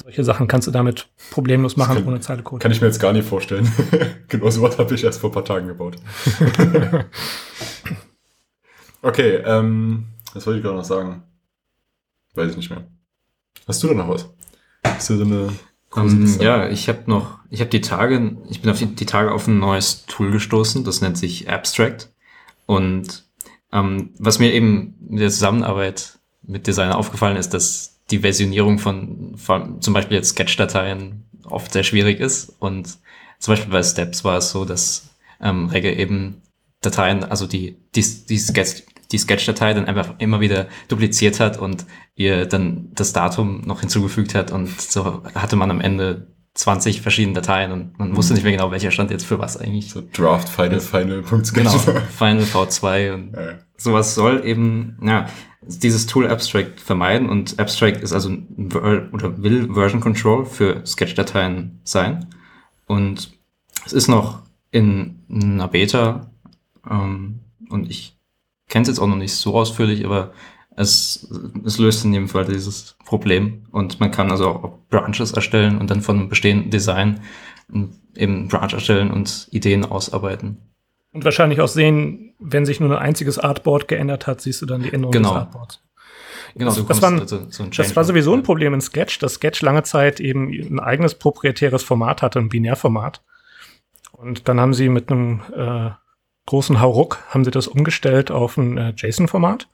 solche Sachen kannst du damit problemlos machen kann, ohne Zeile Code. Kann ich mir jetzt gar nicht vorstellen. genau so was habe ich erst vor ein paar Tagen gebaut. okay, ähm, was wollte ich gerade noch sagen? Weiß ich nicht mehr. Hast du da noch was? Hast du so eine um, ähm, ja, ich habe noch, ich habe die Tage, ich bin auf die, die, Tage auf ein neues Tool gestoßen, das nennt sich Abstract. Und ähm, was mir eben in der Zusammenarbeit mit Designer aufgefallen ist, dass die Versionierung von, von zum Beispiel jetzt Sketch-Dateien oft sehr schwierig ist. Und zum Beispiel bei Steps war es so, dass ähm, Regge eben Dateien, also die, die, die Sketch, die Sketch-Datei dann einfach immer wieder dupliziert hat und ihr dann das Datum noch hinzugefügt hat und so hatte man am Ende 20 verschiedene Dateien und man wusste nicht mehr genau, welcher stand jetzt für was eigentlich. So Draft, Final, Final, Punkt Genau, Final V2 und ja. sowas soll eben, ja, dieses Tool Abstract vermeiden und Abstract ist also oder will Version Control für Sketch-Dateien sein und es ist noch in einer Beta ähm, und ich kenne es jetzt auch noch nicht so ausführlich, aber es, es löst in jedem Fall dieses Problem und man kann also auch Branches erstellen und dann von einem bestehenden Design eben Branch erstellen und Ideen ausarbeiten. Und wahrscheinlich auch sehen, wenn sich nur ein einziges Artboard geändert hat, siehst du dann die Änderung genau. des Artboards. Genau, das, das, war, also so das war sowieso ein Problem in Sketch, dass Sketch lange Zeit eben ein eigenes proprietäres Format hatte, ein Binärformat. Und dann haben sie mit einem äh, großen Hauruck haben sie das umgestellt auf ein äh, JSON-Format,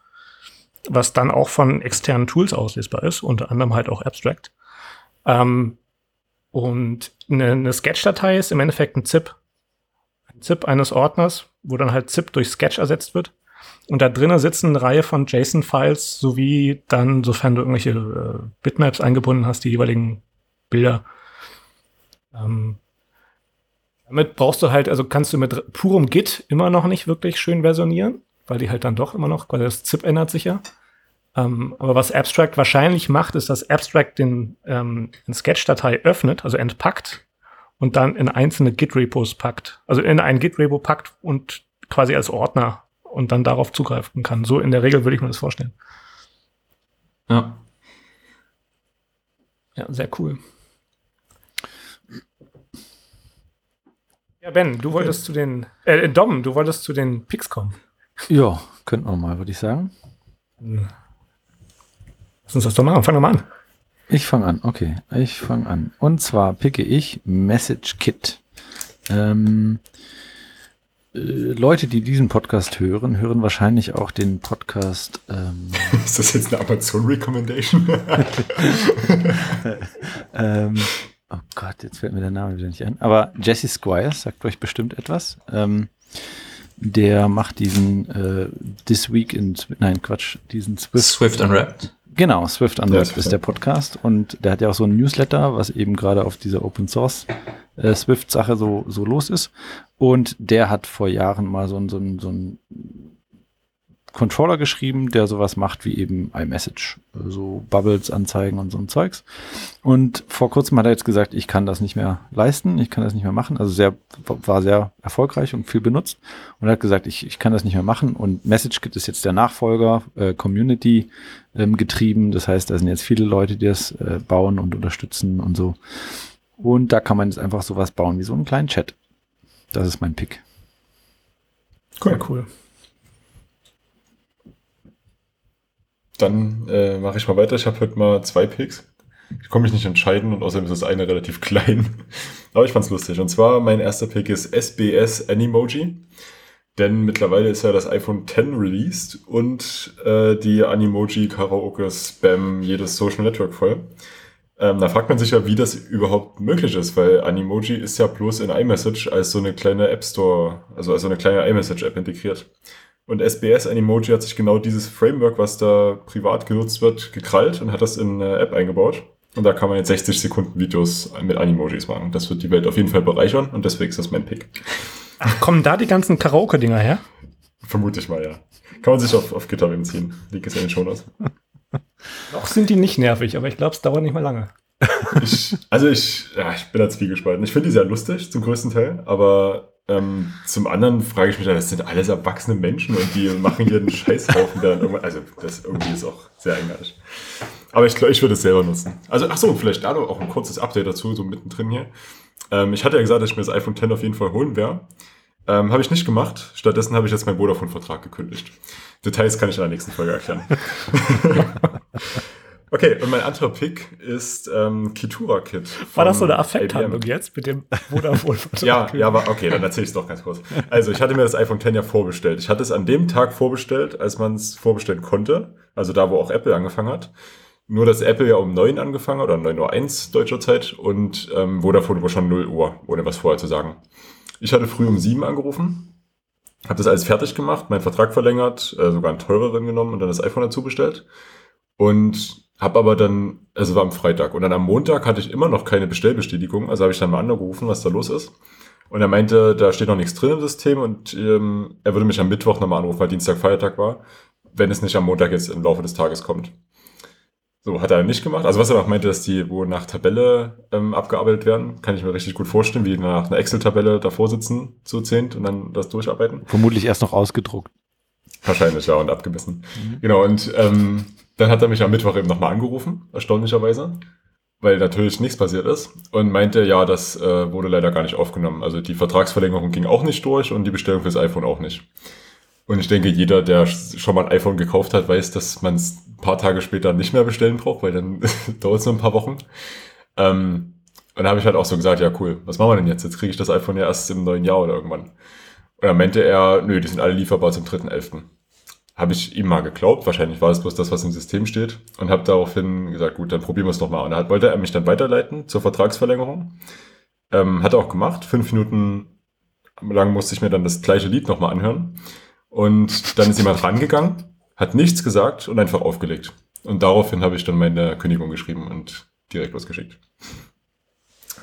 was dann auch von externen Tools auslesbar ist, unter anderem halt auch Abstract. Ähm, und eine, eine Sketch-Datei ist im Endeffekt ein ZIP. ZIP eines Ordners, wo dann halt ZIP durch Sketch ersetzt wird. Und da drinnen sitzen eine Reihe von JSON-Files, sowie dann, sofern du irgendwelche äh, Bitmaps eingebunden hast, die jeweiligen Bilder. Ähm, damit brauchst du halt, also kannst du mit purem Git immer noch nicht wirklich schön versionieren, weil die halt dann doch immer noch, weil das ZIP ändert sich ja. Ähm, aber was Abstract wahrscheinlich macht, ist, dass Abstract den ähm, Sketch-Datei öffnet, also entpackt und dann in einzelne Git-Repos packt. Also in ein Git-Repo packt und quasi als Ordner und dann darauf zugreifen kann. So in der Regel würde ich mir das vorstellen. Ja. Ja, sehr cool. Ja, Ben, du wolltest zu den, äh, Dom, du wolltest zu den Picks kommen. Ja, könnten wir mal, würde ich sagen. Lass uns das doch machen. Fang doch mal an. Ich fange an, okay. Ich fange an. Und zwar picke ich Message Kit. Ähm, äh, Leute, die diesen Podcast hören, hören wahrscheinlich auch den Podcast. Ähm, Ist das jetzt eine Amazon-Recommendation? ähm, Oh Gott, jetzt fällt mir der Name wieder nicht ein. Aber Jesse Squires sagt euch bestimmt etwas. Ähm, der macht diesen äh, This Week in, nein, Quatsch, diesen Swift. Swift Unwrapped. Genau, Swift Unwrapped ist der Podcast und der hat ja auch so ein Newsletter, was eben gerade auf dieser Open Source äh, Swift Sache so, so los ist. Und der hat vor Jahren mal so ein, so ein, so ein Controller geschrieben, der sowas macht wie eben iMessage, so Bubbles anzeigen und so ein Zeugs. Und vor kurzem hat er jetzt gesagt, ich kann das nicht mehr leisten, ich kann das nicht mehr machen. Also sehr, war sehr erfolgreich und viel benutzt. Und er hat gesagt, ich, ich kann das nicht mehr machen. Und MessageKit ist jetzt der Nachfolger, äh, Community ähm, getrieben. Das heißt, da sind jetzt viele Leute, die das äh, bauen und unterstützen und so. Und da kann man jetzt einfach sowas bauen wie so einen kleinen Chat. Das ist mein Pick. Cool, cool. Dann äh, mache ich mal weiter. Ich habe heute mal zwei Picks. Ich komme mich nicht entscheiden und außerdem ist das eine relativ klein. Aber ich fand's lustig. Und zwar mein erster Pick ist SBS Animoji. Denn mittlerweile ist ja das iPhone X released und äh, die Animoji Karaoke spam jedes Social Network voll. Ähm, da fragt man sich ja, wie das überhaupt möglich ist, weil Animoji ist ja bloß in iMessage als so eine kleine App Store, also als so eine kleine iMessage App integriert. Und SBS Animoji hat sich genau dieses Framework, was da privat genutzt wird, gekrallt und hat das in eine App eingebaut. Und da kann man jetzt 60 Sekunden Videos mit Animojis machen. Das wird die Welt auf jeden Fall bereichern und deswegen ist das mein Pick. Ach, kommen da die ganzen Karaoke-Dinger her? Vermute ich mal, ja. Kann man sich auf, auf GitHub ziehen. Link ist ja in den Shownotes. Noch sind die nicht nervig, aber ich glaube, es dauert nicht mal lange. ich, also ich, ja, ich bin da zwiegespalten. Ich finde die sehr lustig, zum größten Teil, aber ähm, zum anderen frage ich mich, das sind alles erwachsene Menschen und die machen hier einen Scheißhaufen, dann irgendwann, also das irgendwie ist auch sehr eigenartig. Aber ich glaube, ich würde es selber nutzen. Also, ach so, vielleicht da noch auch ein kurzes Update dazu, so mittendrin hier. Ähm, ich hatte ja gesagt, dass ich mir das iPhone X auf jeden Fall holen werde. Ähm, habe ich nicht gemacht. Stattdessen habe ich jetzt meinen Vodafone-Vertrag gekündigt. Details kann ich in der nächsten Folge erklären. okay, und mein anderer Pick ist ähm, Kitura Kit. War das so eine Affekthandlung jetzt mit dem Vodafone-Vertrag? ja, ja, aber okay, dann erzähle ich es doch ganz kurz. Also, ich hatte mir das iPhone X ja vorbestellt. Ich hatte es an dem Tag vorbestellt, als man es vorbestellen konnte. Also da, wo auch Apple angefangen hat. Nur, dass Apple ja um 9 angefangen hat, oder 9.01 Uhr deutscher Zeit, und ähm, Vodafone war schon 0 Uhr, ohne was vorher zu sagen. Ich hatte früh um 7 angerufen, habe das alles fertig gemacht, meinen Vertrag verlängert, äh, sogar einen teureren genommen und dann das iPhone dazu bestellt. Und habe aber dann, also war am Freitag, und dann am Montag hatte ich immer noch keine Bestellbestätigung, also habe ich dann mal angerufen, was da los ist. Und er meinte, da steht noch nichts drin im System und ähm, er würde mich am Mittwoch nochmal anrufen, weil Dienstag Feiertag war, wenn es nicht am Montag jetzt im Laufe des Tages kommt. So, hat er nicht gemacht. Also was er auch meinte, dass die wohl nach Tabelle ähm, abgearbeitet werden, kann ich mir richtig gut vorstellen, wie nach einer Excel-Tabelle davor sitzen, zu zehnt und dann das durcharbeiten. Vermutlich erst noch ausgedruckt. Wahrscheinlich, ja, und abgebissen. Mhm. Genau, und ähm, dann hat er mich am Mittwoch eben nochmal angerufen, erstaunlicherweise, weil natürlich nichts passiert ist und meinte, ja, das äh, wurde leider gar nicht aufgenommen. Also die Vertragsverlängerung ging auch nicht durch und die Bestellung fürs iPhone auch nicht. Und ich denke, jeder, der schon mal ein iPhone gekauft hat, weiß, dass man es ein paar Tage später nicht mehr bestellen braucht, weil dann dauert es nur ein paar Wochen. Ähm, und da habe ich halt auch so gesagt, ja cool, was machen wir denn jetzt? Jetzt kriege ich das iPhone ja erst im neuen Jahr oder irgendwann. Und dann meinte er, nö, die sind alle lieferbar zum 3.11. Habe ich ihm mal geglaubt, wahrscheinlich war es bloß das, was im System steht. Und habe daraufhin gesagt, gut, dann probieren wir es nochmal. Und dann wollte er mich dann weiterleiten zur Vertragsverlängerung. Ähm, hat er auch gemacht. Fünf Minuten lang musste ich mir dann das gleiche Lied nochmal anhören. Und dann ist jemand rangegangen, hat nichts gesagt und einfach aufgelegt. Und daraufhin habe ich dann meine Kündigung geschrieben und direkt losgeschickt.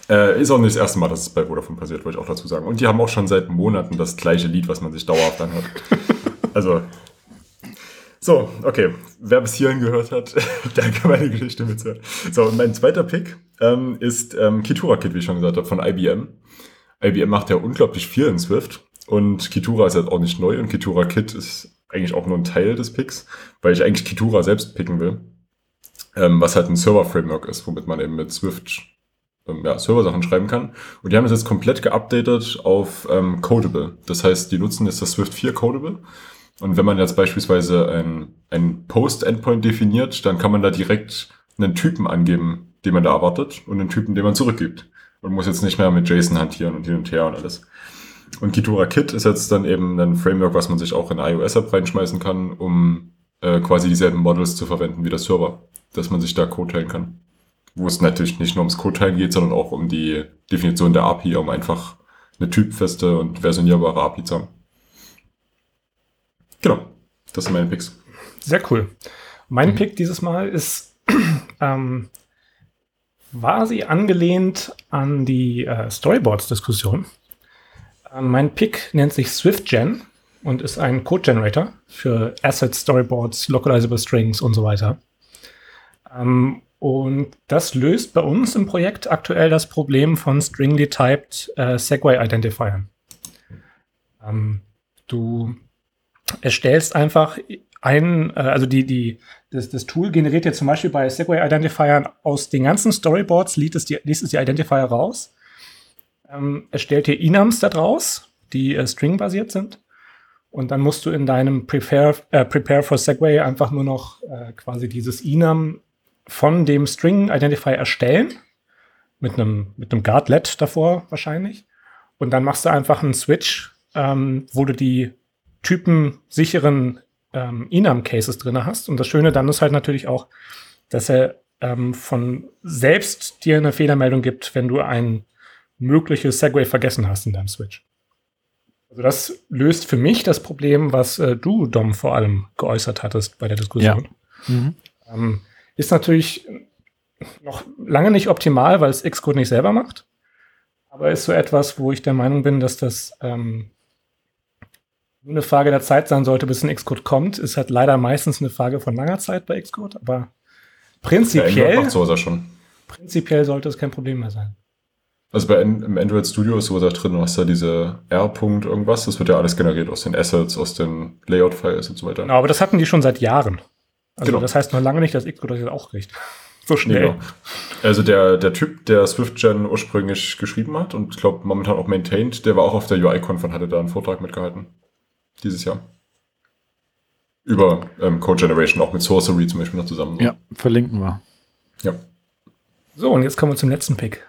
Äh, ist auch nicht das erste Mal, dass es bei Vodafone passiert, wollte ich auch dazu sagen. Und die haben auch schon seit Monaten das gleiche Lied, was man sich dauerhaft anhört. also, so, okay. Wer bis hierhin gehört hat, der kann meine Geschichte mithören. So, mein zweiter Pick ähm, ist ähm, Kitura Kit, wie ich schon gesagt habe, von IBM. IBM macht ja unglaublich viel in Swift. Und Kitura ist jetzt auch nicht neu und Kitura Kit ist eigentlich auch nur ein Teil des Picks, weil ich eigentlich Kitura selbst picken will. Ähm, was halt ein Server-Framework ist, womit man eben mit Swift ähm, ja, Server-Sachen schreiben kann. Und die haben es jetzt komplett geupdatet auf ähm, Codable. Das heißt, die nutzen jetzt das Swift 4 Codable. Und wenn man jetzt beispielsweise ein, ein Post-Endpoint definiert, dann kann man da direkt einen Typen angeben, den man da erwartet und einen Typen, den man zurückgibt. Und muss jetzt nicht mehr mit JSON hantieren und hin und her und alles. Und Kitura Kit ist jetzt dann eben ein Framework, was man sich auch in iOS-App reinschmeißen kann, um äh, quasi dieselben Models zu verwenden wie der Server, dass man sich da Code teilen kann. Wo es natürlich nicht nur ums Code teilen geht, sondern auch um die Definition der API, um einfach eine typfeste und versionierbare API zu haben. Genau, das sind meine Picks. Sehr cool. Mein mhm. Pick dieses Mal ist ähm, war sie angelehnt an die äh, Storyboards-Diskussion. Ähm, mein Pick nennt sich SwiftGen und ist ein Code-Generator für Assets, Storyboards, Localizable Strings und so weiter. Ähm, und das löst bei uns im Projekt aktuell das Problem von stringly typed äh, Segway Identifiern. Ähm, du erstellst einfach ein, äh, also die, die, das, das Tool generiert jetzt zum Beispiel bei Segway Identifiern aus den ganzen Storyboards, liest es die, liest es die Identifier raus ähm, erstellt ihr Enums daraus, die äh, string-basiert sind. Und dann musst du in deinem Prepare, äh, Prepare for Segway einfach nur noch äh, quasi dieses Enum von dem String Identifier erstellen. Mit einem, mit einem Guardlet davor wahrscheinlich. Und dann machst du einfach einen Switch, ähm, wo du die typensicheren ähm, Enum-Cases drin hast. Und das Schöne dann ist halt natürlich auch, dass er ähm, von selbst dir eine Fehlermeldung gibt, wenn du ein mögliches Segway vergessen hast in deinem Switch. Also das löst für mich das Problem, was äh, du, Dom, vor allem geäußert hattest bei der Diskussion. Ja. Mhm. Ähm, ist natürlich noch lange nicht optimal, weil es Xcode nicht selber macht. Aber ist so etwas, wo ich der Meinung bin, dass das ähm, nur eine Frage der Zeit sein sollte, bis ein Xcode kommt. Ist halt leider meistens eine Frage von langer Zeit bei Xcode, aber prinzipiell, ja, sowas schon. prinzipiell sollte es kein Problem mehr sein. Also bei im Android Studio ist sowas da drin, du hast da diese R-Punkt irgendwas, das wird ja alles generiert aus den Assets, aus den Layout-Files und so weiter. Genau, aber das hatten die schon seit Jahren. Also genau. das heißt noch lange nicht, dass Xcode das jetzt auch kriegt. So schnell. Genau. Also der, der Typ, der SwiftGen ursprünglich geschrieben hat und ich glaube momentan auch maintained, der war auch auf der UI-Conf und hatte da einen Vortrag mitgehalten. Dieses Jahr. Über ähm, Code Generation, auch mit Sorcery zum Beispiel noch zusammen. Ja, verlinken wir. Ja. So, und jetzt kommen wir zum letzten Pick.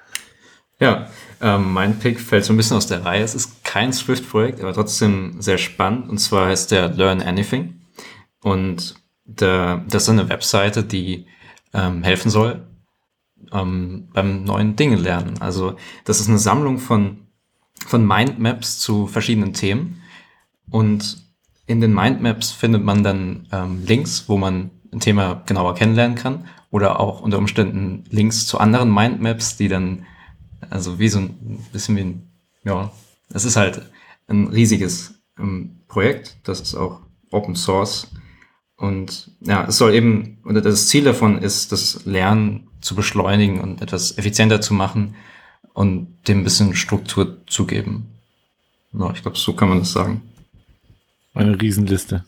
Ja, ähm, mein Pick fällt so ein bisschen aus der Reihe. Es ist kein Swift-Projekt, aber trotzdem sehr spannend. Und zwar heißt der Learn Anything. Und der, das ist eine Webseite, die ähm, helfen soll ähm, beim neuen Dinge lernen. Also das ist eine Sammlung von, von Mindmaps zu verschiedenen Themen und in den Mindmaps findet man dann ähm, Links, wo man ein Thema genauer kennenlernen kann oder auch unter Umständen Links zu anderen Mindmaps, die dann also wie so ein bisschen wie ein, ja, das ist halt ein riesiges ähm, Projekt, das ist auch Open Source und ja, es soll eben, oder das Ziel davon ist, das Lernen zu beschleunigen und etwas effizienter zu machen und dem ein bisschen Struktur zu geben. Ja, ich glaube, so kann man das sagen. Eine Riesenliste.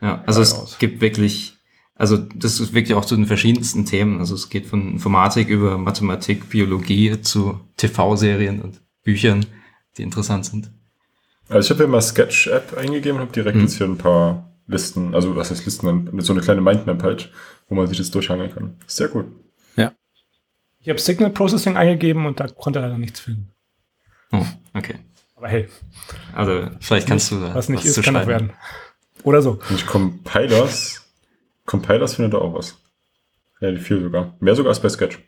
Ja, also es aus. gibt wirklich, also das ist wirklich auch zu den verschiedensten Themen. Also es geht von Informatik über Mathematik, Biologie zu TV-Serien und Büchern, die interessant sind. Also ich habe ja mal Sketch-App eingegeben und habe direkt hm. jetzt hier ein paar Listen, also was heißt Listen, so eine kleine Mindmap halt, wo man sich das durchhangeln kann. Sehr gut. Ja. Ich habe Signal Processing eingegeben und da konnte er leider nichts finden. Oh, okay. Aber hey. Also vielleicht kannst du was nicht was ist, kann auch werden. Oder so. Und Compilers, Compilers findet da auch was. Relativ viel sogar. Mehr sogar als bei Sketch.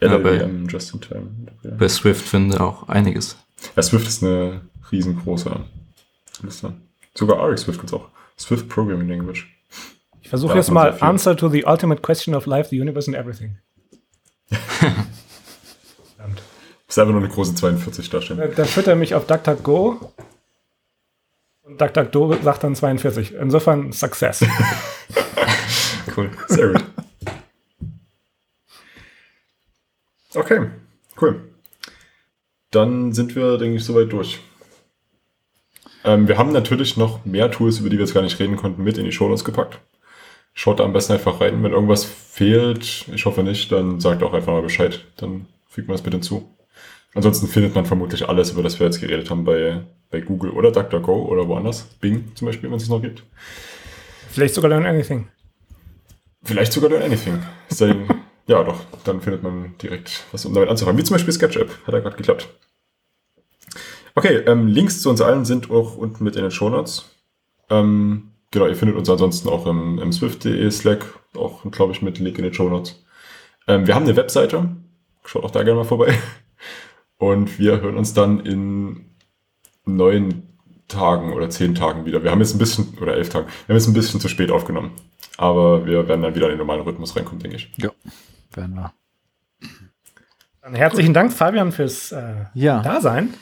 Ja, bei, Just in Time. Bei Swift finde auch einiges. Ja, Swift ist eine riesengroße Liste. Sogar RX Swift gibt es auch. Swift Programming Language. Ich versuche jetzt mal Answer to the ultimate question of life, the universe and everything. Ist einfach nur eine große 42 darstellen. Da, da führt er mich auf DuckDuckGo und DuckDuckGo sagt dann 42. Insofern Success. cool. Sehr gut. Okay, cool. Dann sind wir, denke ich, soweit durch. Ähm, wir haben natürlich noch mehr Tools, über die wir jetzt gar nicht reden konnten, mit in die Shownotes gepackt. Schaut da am besten einfach rein. Wenn irgendwas fehlt, ich hoffe nicht, dann sagt auch einfach mal Bescheid. Dann fügt man das bitte hinzu. Ansonsten findet man vermutlich alles, über das wir jetzt geredet haben, bei, bei Google oder DuckDuckGo oder woanders. Bing zum Beispiel, wenn es noch gibt. Vielleicht sogar Learn Anything. Vielleicht sogar Learn Anything. Dann, ja, doch, dann findet man direkt was, um damit anzufangen. Wie zum Beispiel SketchUp. Hat ja gerade geklappt. Okay, ähm, Links zu uns allen sind auch unten mit in den Shownotes. Ähm, genau, ihr findet uns ansonsten auch im, im Swift.de Slack, auch, glaube ich, mit Link in den Shownotes. Ähm, wir haben eine Webseite, schaut auch da gerne mal vorbei. Und wir hören uns dann in neun Tagen oder zehn Tagen wieder. Wir haben jetzt ein bisschen, oder elf Tagen, wir haben jetzt ein bisschen zu spät aufgenommen. Aber wir werden dann wieder in den normalen Rhythmus reinkommen, denke ich. Ja, werden wir. Dann herzlichen Dank, Fabian, fürs äh, ja. Dasein.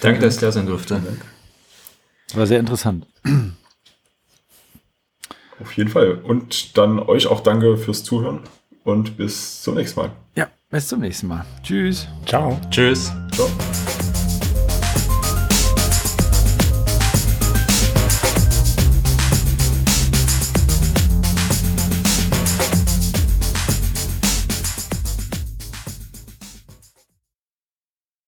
Danke, dass ich da sein durfte. War sehr interessant. Auf jeden Fall. Und dann euch auch danke fürs Zuhören und bis zum nächsten Mal. Ja, bis zum nächsten Mal. Tschüss. Ciao. Tschüss. Ciao.